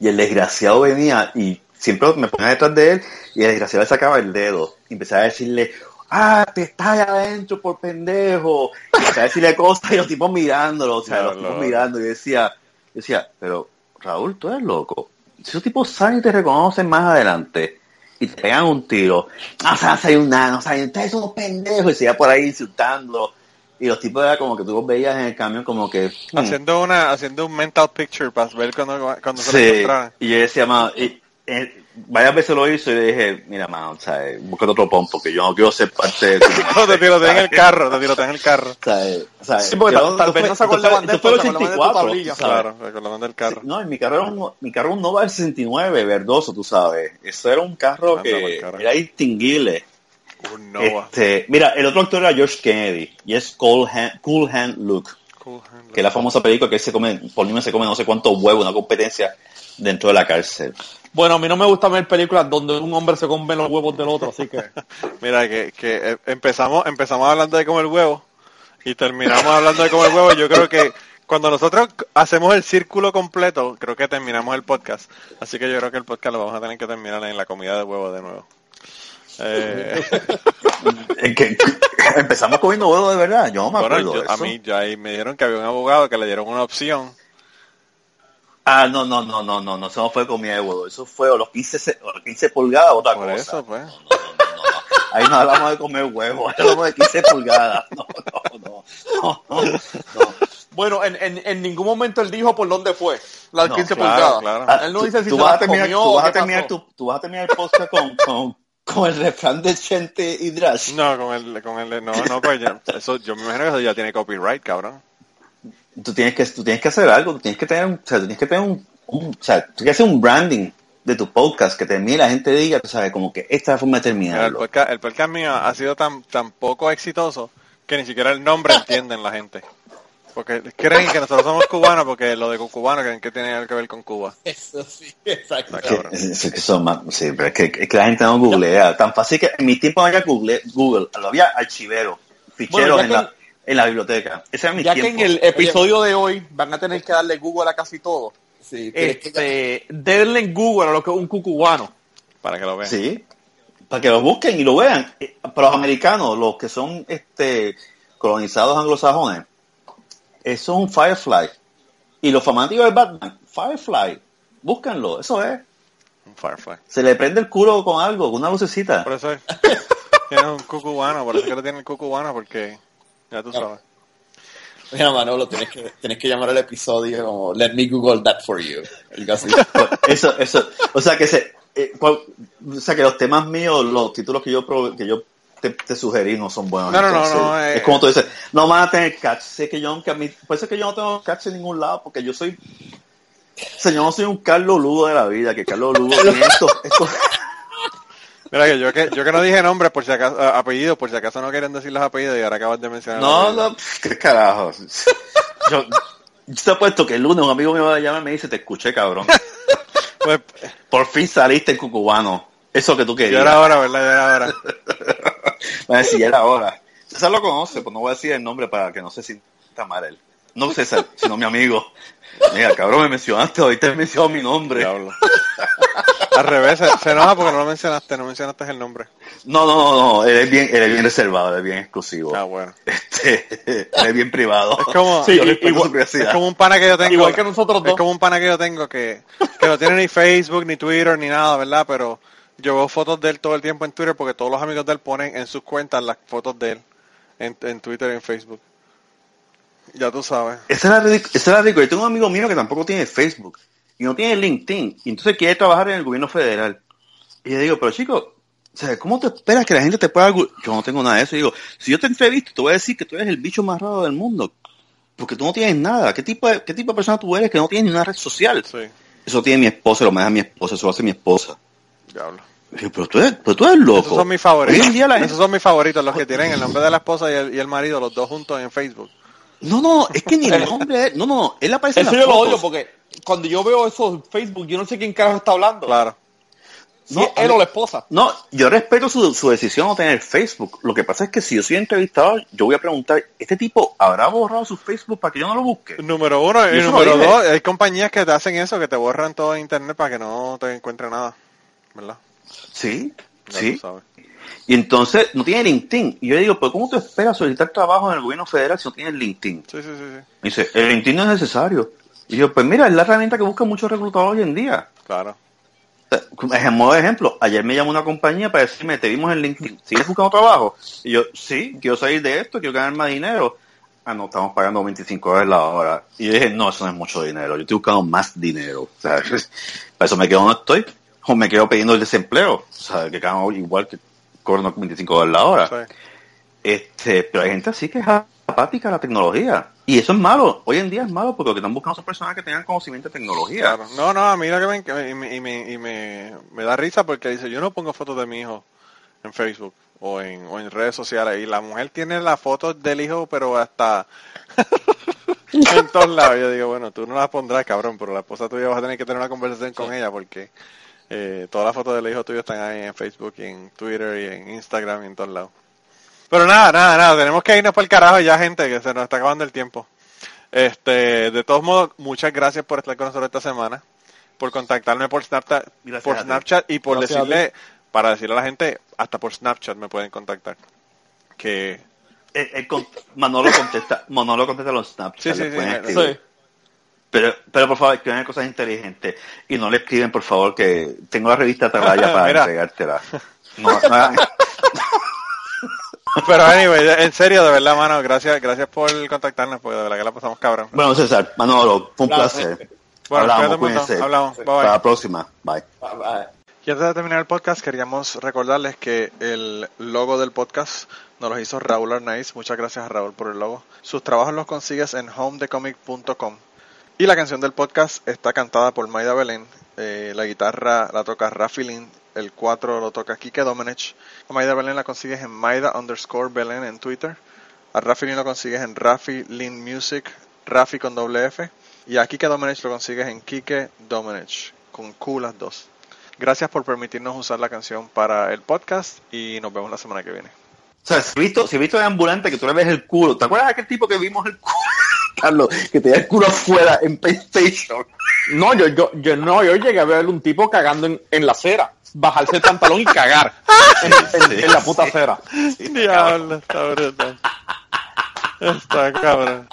y el desgraciado venía y siempre me ponía detrás de él y el desgraciado le sacaba el dedo y empezaba a decirle, ah, te estás allá adentro por pendejo. Y empezaba a decirle cosas y los tipos mirándolo, o sea, los tipos mirando y decía, decía, pero Raúl, tú eres loco. Si esos tipos saben y te reconocen más adelante y te pegan un tiro, ah, o sea, soy un nano, o sea, ustedes son pendejos y se iba por ahí insultando. Y los tipos era como que tú los veías en el camión como que... hmm, haciendo una, haciendo un mental picture para ver cuando, cuando se lo y yo decía, y, eh, varias veces lo hizo y le dije, mira, sea, eh, búscate otro pom porque yo no quiero ser parte de tu... No, te tirotean en el carro, te tirotean en el carro. O sea, eh, o sea, Sí, porque yo- tal- vez fue- no se acordaban de fue el se acordaban de tu 84, tablilla. ¿sabes? Claro, recordando el carro. No, y mi carro era un, mi carro un Nova del 69, verdoso, tú sabes. Eso era un carro Anda, que era distinguible. Un Nova. Este, mira, el otro actor era George Kennedy y es Cool Hand, cool Hand Luke, Cool hand que es la famosa película que él se come, por mí se come no sé cuántos huevos, una competencia dentro de la cárcel. Bueno, a mí no me gusta ver películas donde un hombre se come los huevos del otro, así que... Mira, que, que eh, empezamos, empezamos hablando de comer huevo y terminamos hablando de comer huevo. Yo creo que cuando nosotros hacemos el círculo completo, creo que terminamos el podcast. Así que yo creo que el podcast lo vamos a tener que terminar en la comida de huevo de nuevo. Eh, que- que- empezamos comiendo huevo de verdad. Yo no me bueno, acuerdo yo- de a mí ya ahí me dieron que había un abogado que le dieron una opción. Ah, no, no, no, no, no, no, eso no fue comida de huevo. Eso fue o los 15, ce- o los 15 pulgadas o otra Por cosa. eso, pues. No, no, no, no. Ahí no hablamos de comer huevo, ahí hablamos de 15 pulgadas. No, no, no, no, no, no. Bueno, en, en, en ningún momento él dijo por dónde fue las No, 15 claro, pulgadas. claro. Ah, Él no tú- dice si tú se vas las a terminar, comió tú o vas a terminar tu, tú vas a terminar el podcast con, con, con el refrán de Chente y Drash. No, con el, con el, no, no, pues ya, eso, yo me imagino que eso ya tiene copyright, cabrón. Tú tienes que, tú tienes que hacer algo, tú tienes que tener, un- o sea, tú tienes que tener un, un- o sea, tú tienes que hacer un branding de tu podcast que termine la gente diga, tú sabes, como que esta es la forma de Mira, el, terminarlo. podcast, el podcast mío ha sido tan, tan poco exitoso que ni siquiera el nombre entienden la gente. Porque creen que nosotros somos cubanos porque lo de cubano creen que tiene algo que ver con Cuba. Eso sí, exacto. Es- que son más- sí, pero es que, es que la gente no googlea. Tan fácil que en mi tiempo no había Google, Google, lo había archivero, ficheros Bueno, en, la, en la biblioteca. Ese era mi Ya que en el episodio de hoy van a tener que darle Google a casi todo. Sí, Este, denle en Google a lo que es un cucubano. Para que lo vean. Sí, para que lo busquen y lo vean. Eh, Para los americanos, los que son este colonizados anglosajones, eso es un Firefly. Y los fanáticos de Batman, Firefly, búsquenlo, eso es. Un Firefly. Se le prende el culo con algo, con una lucecita. Por eso es. Tiene un cucubano, por eso es que lo tiene el cucubano porque ya tú sabes. Mira, Manolo, tienes que, tienes que llamar al episodio como Let me Google that for you. Eso, eso, o sea que se, eh, o sea que los temas míos, los títulos que yo que yo te, te sugerí no son buenos. No, no, no, entonces, no, eh, es como tú dices, no van a tener catch, sé que yo aunque a mí, eso es que yo no tengo catch en ningún lado, porque yo soy, o sea, yo no soy un Carlos Lugo de la vida, que Carlos Lugo tiene esto, esto, Mira que yo que yo que no dije nombres por si acaso apellidos, por si acaso no quieren decir los apellidos y ahora acabas de mencionar. no, no, qué carajo. Yo, yo te apuesto que el lunes un amigo mío me llama y me dice, te escuché cabrón, Pues por fin saliste en cucubano, eso que tú ya querías. era hora, ¿verdad? Ya era hora. Va a decir, ya era hora. César lo conoce, pues no voy a decir el nombre para que no se sienta mal él. No César, sino mi amigo. Mira, cabrón, me mencionaste, hoy te mencionó mi nombre. Al revés, se, se enoja porque no lo mencionaste, no mencionaste el nombre. No, no, no, no, él es bien, él es bien reservado, él es bien exclusivo. Ah, bueno. Este, él es bien privado. Es como, Sí, igual- es como un pana que yo tengo. Igual que nosotros Es dos. como un pana que yo tengo que, que no tiene ni Facebook, ni Twitter, ni nada, ¿verdad? Pero yo veo fotos de él todo el tiempo en Twitter porque todos los amigos de él ponen en sus cuentas las fotos de él en, en Twitter y en Facebook. Ya tú sabes. Era ridículo. Ese era ridículo. Yo tengo un amigo mío que tampoco tiene Facebook y no tiene LinkedIn y entonces quiere trabajar en el gobierno federal. Y yo digo, pero chico, o sea, ¿cómo te esperas que la gente te pueda... Yo no tengo nada de eso. Y digo, si yo te entrevisto, te voy a decir que tú eres el bicho más raro del mundo. Porque tú no tienes nada. ¿Qué tipo de, qué tipo de persona tú eres que no tienes ni una red social? Sí, Eso tiene mi esposa, lo maneja mi esposa, eso lo hace mi esposa. diablo. Pero tú eres, pero tú eres loco. Esos son mis favoritos. Hoy en día la gente- Esos son mis favoritos, los que tienen el nombre de la esposa y el, y el marido, los dos juntos en Facebook. No, no, es que ni el nombre es... No, no, él aparece en Eso las yo lo fotos. odio porque cuando yo veo eso en Facebook, yo no sé quién carajo está hablando. Claro. Si No, es él mí- o la esposa. No, yo respeto su, su decisión de tener Facebook. Lo que pasa es que si yo soy entrevistado, yo voy a preguntar, ¿este tipo habrá borrado su Facebook para que yo no lo busque? Número uno y número dos, hay compañías que te hacen eso, que te borran todo en internet para que no te encuentre nada. ¿Verdad? Sí, Ya sí. Y entonces no tiene LinkedIn. Y yo digo, ¿pero cómo tú esperas solicitar trabajo en el gobierno federal si no tienes LinkedIn? Sí, sí, sí, sí. Me dice, el LinkedIn no es necesario. Y yo, pues mira, es la herramienta que buscan muchos reclutadores hoy en día. Claro. O sea, En modo de ejemplo, ayer me llamó una compañía para decirme, te vimos en LinkedIn, ¿sigues buscando trabajo? Y yo, sí, quiero salir de esto, quiero ganar más dinero. Ah, no, estamos pagando 25 dólares la hora. Y yo dije, no, eso no es mucho dinero, yo estoy buscando más dinero. O sea, para eso me quedo donde estoy, o me quedo pidiendo el desempleo. O sea, que ganan igual que cobran 25 dólares la hora. Sí. Este, pero hay gente así que es apática a la tecnología. Y eso es malo. Hoy en día es malo porque lo que están buscando son personas que tengan conocimiento de tecnología. Claro. No, no, a mí lo que me, y me, y me, y me, me da risa porque dice, yo no pongo fotos de mi hijo en Facebook o en, o en redes sociales y la mujer tiene la foto del hijo pero hasta en todos lados. Yo digo, bueno, tú no la pondrás, cabrón, pero la esposa tuya vas a tener que tener una conversación con ella porque eh, todas las fotos del hijo tuyo están ahí en Facebook y en Twitter y en Instagram y en todos lados. Pero nada, nada, nada, tenemos que irnos por el carajo ya, gente, que se nos está acabando el tiempo. Este, de todos modos, muchas gracias por estar con nosotros esta semana, por contactarme por Snapchat, Gracias por. Snapchat y por Gracias decirle, para decirle a la gente, hasta por Snapchat me pueden contactar. Que El- el con- Manolo contesta, Manolo contesta los snaps. Sí, sí, sí, sí. Sí. Pero, pero por favor, escriban cosas inteligentes y no le escriben, por favor, que tengo la revista Atalaya para entregártela. No, no Pero anyway, en serio, de verdad, mano, gracias, gracias por contactarnos, porque de verdad que la pasamos cabrón. Bueno, César, Manolo, fue un placer. Bueno, Hablamos, cuídate un montón. cuídense. Hablamos. Bye, Hasta bye. la próxima. Bye. Bye, bye. Y antes de terminar el podcast, queríamos recordarles que el logo del podcast nos lo hizo Raúl Arnaiz. Muchas gracias a Raúl por el logo. Sus trabajos los consigues en homedecomic.com. Y la canción del podcast está cantada por Maida Belén. Eh, la guitarra la toca Rafi Lin. El 4 lo toca Kike Domenech. A Maida Belén la consigues en Maida underscore Belén en Twitter. A Rafi Lin lo consigues en Rafi Lin Music, Rafi con doble F. Y a Kike Domenech lo consigues en Kike Domenech, con Q las dos. Gracias por permitirnos usar la canción para el podcast y nos vemos la semana que viene. O sea, si he visto, si visto de ambulante que tú le ves el culo, ¿te acuerdas de aquel tipo que vimos el culo? Carlos, que tenía el culo afuera en PlayStation. No, yo, yo, yo no, yo llegué a ver un tipo cagando en, en la acera, bajarse el pantalón y cagar en, en- en la puta acera. Diablo, está brutal. Está cabrón.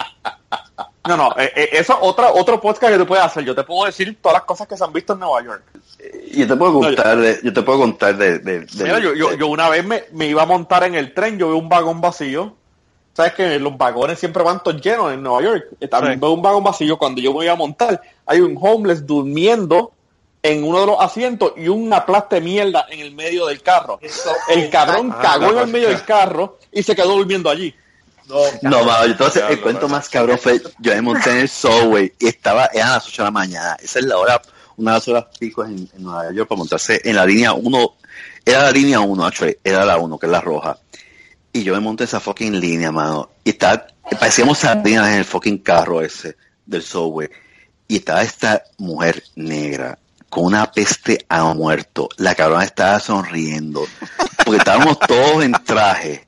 No, no, eh, eh, eso es otra, otro podcast que tú puedes hacer. Yo te puedo decir todas las cosas que se han visto en Nueva York. Y yo te puedo contar de, yo te puedo contar de, de- de- Mira, yo, yo, yo una vez me, me iba a montar en el tren, yo veo un vagón vacío. Sabes que los vagones siempre van todos llenos en Nueva York. Y También Sí. veo un vagón vacío cuando yo me iba a montar. Hay un homeless durmiendo en uno de los asientos y un aplaste de mierda en el medio del carro. El cabrón Ah, cagó en el medio del carro y se quedó durmiendo allí. No, mano, entonces el cuento más cabrón fue, yo me monté en el subway y estaba, eran las 8 de la mañana, esa es la hora, una de las horas picos en, en Nueva York para montarse en la línea 1, era la línea 1, actually, era la 1, que es la roja. Y yo me monté esa fucking línea, mano, y estaba, parecíamos sardinas en el fucking carro ese del subway. Y estaba esta mujer negra con una peste a muerto. La cabrona estaba sonriendo. Porque estábamos todos en traje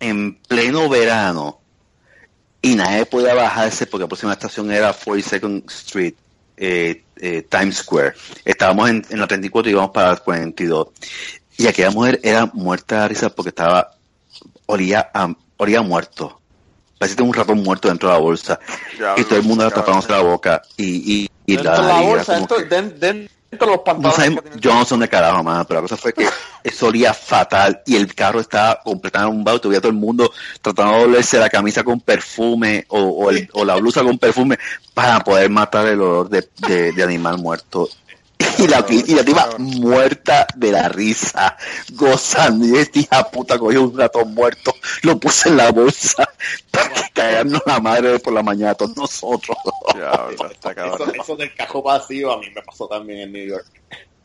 en pleno verano y nadie podía bajarse porque la próxima estación era 42nd Street, eh, eh, Times Square. Estábamos en, en la 34 y íbamos para la 42. Y aquella mujer era muerta de risa porque estaba, olía a, olía a muerto. Parecía un ratón muerto dentro de la bolsa. Y todo el mundo tapándose la boca. Y, y, y Dentro la bolsa, dentro, que- dentro los no pantalones. que tiene el yo no sé dónde carajo, mano, pero la cosa fue que eso olía fatal y el carro estaba completamente un y todo el mundo tratando de olerse la camisa con perfume o, o, el- o la blusa con perfume para poder matar el olor de, de- de animal muerto. Y la, y la tipa muerta de la risa, gozando. Y esta hija puta cogió un ratón muerto, lo puse en la bolsa para que cagarnos la madre por la mañana a todos nosotros. Diablo, está cabrón. Eso, eso del cajo vacío a mí me pasó también en New York.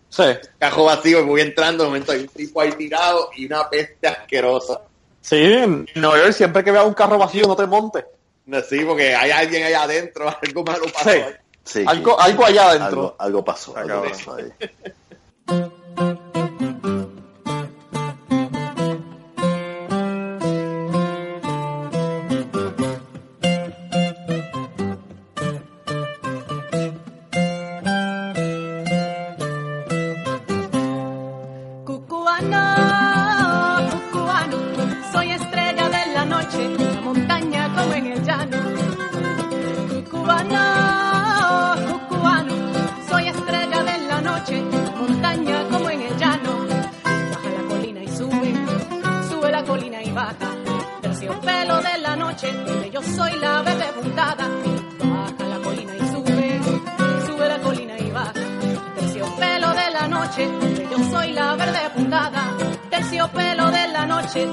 Sí. Cajo vacío, voy entrando, de momento hay un tipo ahí tirado y una peste asquerosa. Sí, en Nueva York siempre que veas un carro vacío no te montes. No, sí, porque hay alguien allá adentro, algo malo pasó. Sí. Sí, Algo, algo allá adentro. algo, algo pasó. Está algo cabrón. pasó ahí. noche, montaña como en el llano. Baja la colina y sube, sube la colina y baja. Terciopelo de la noche, donde yo soy la bebé puntada. Baja la colina y sube, sube la colina y baja. Terciopelo de la noche, donde yo soy la verde puntada. Terciopelo de la noche,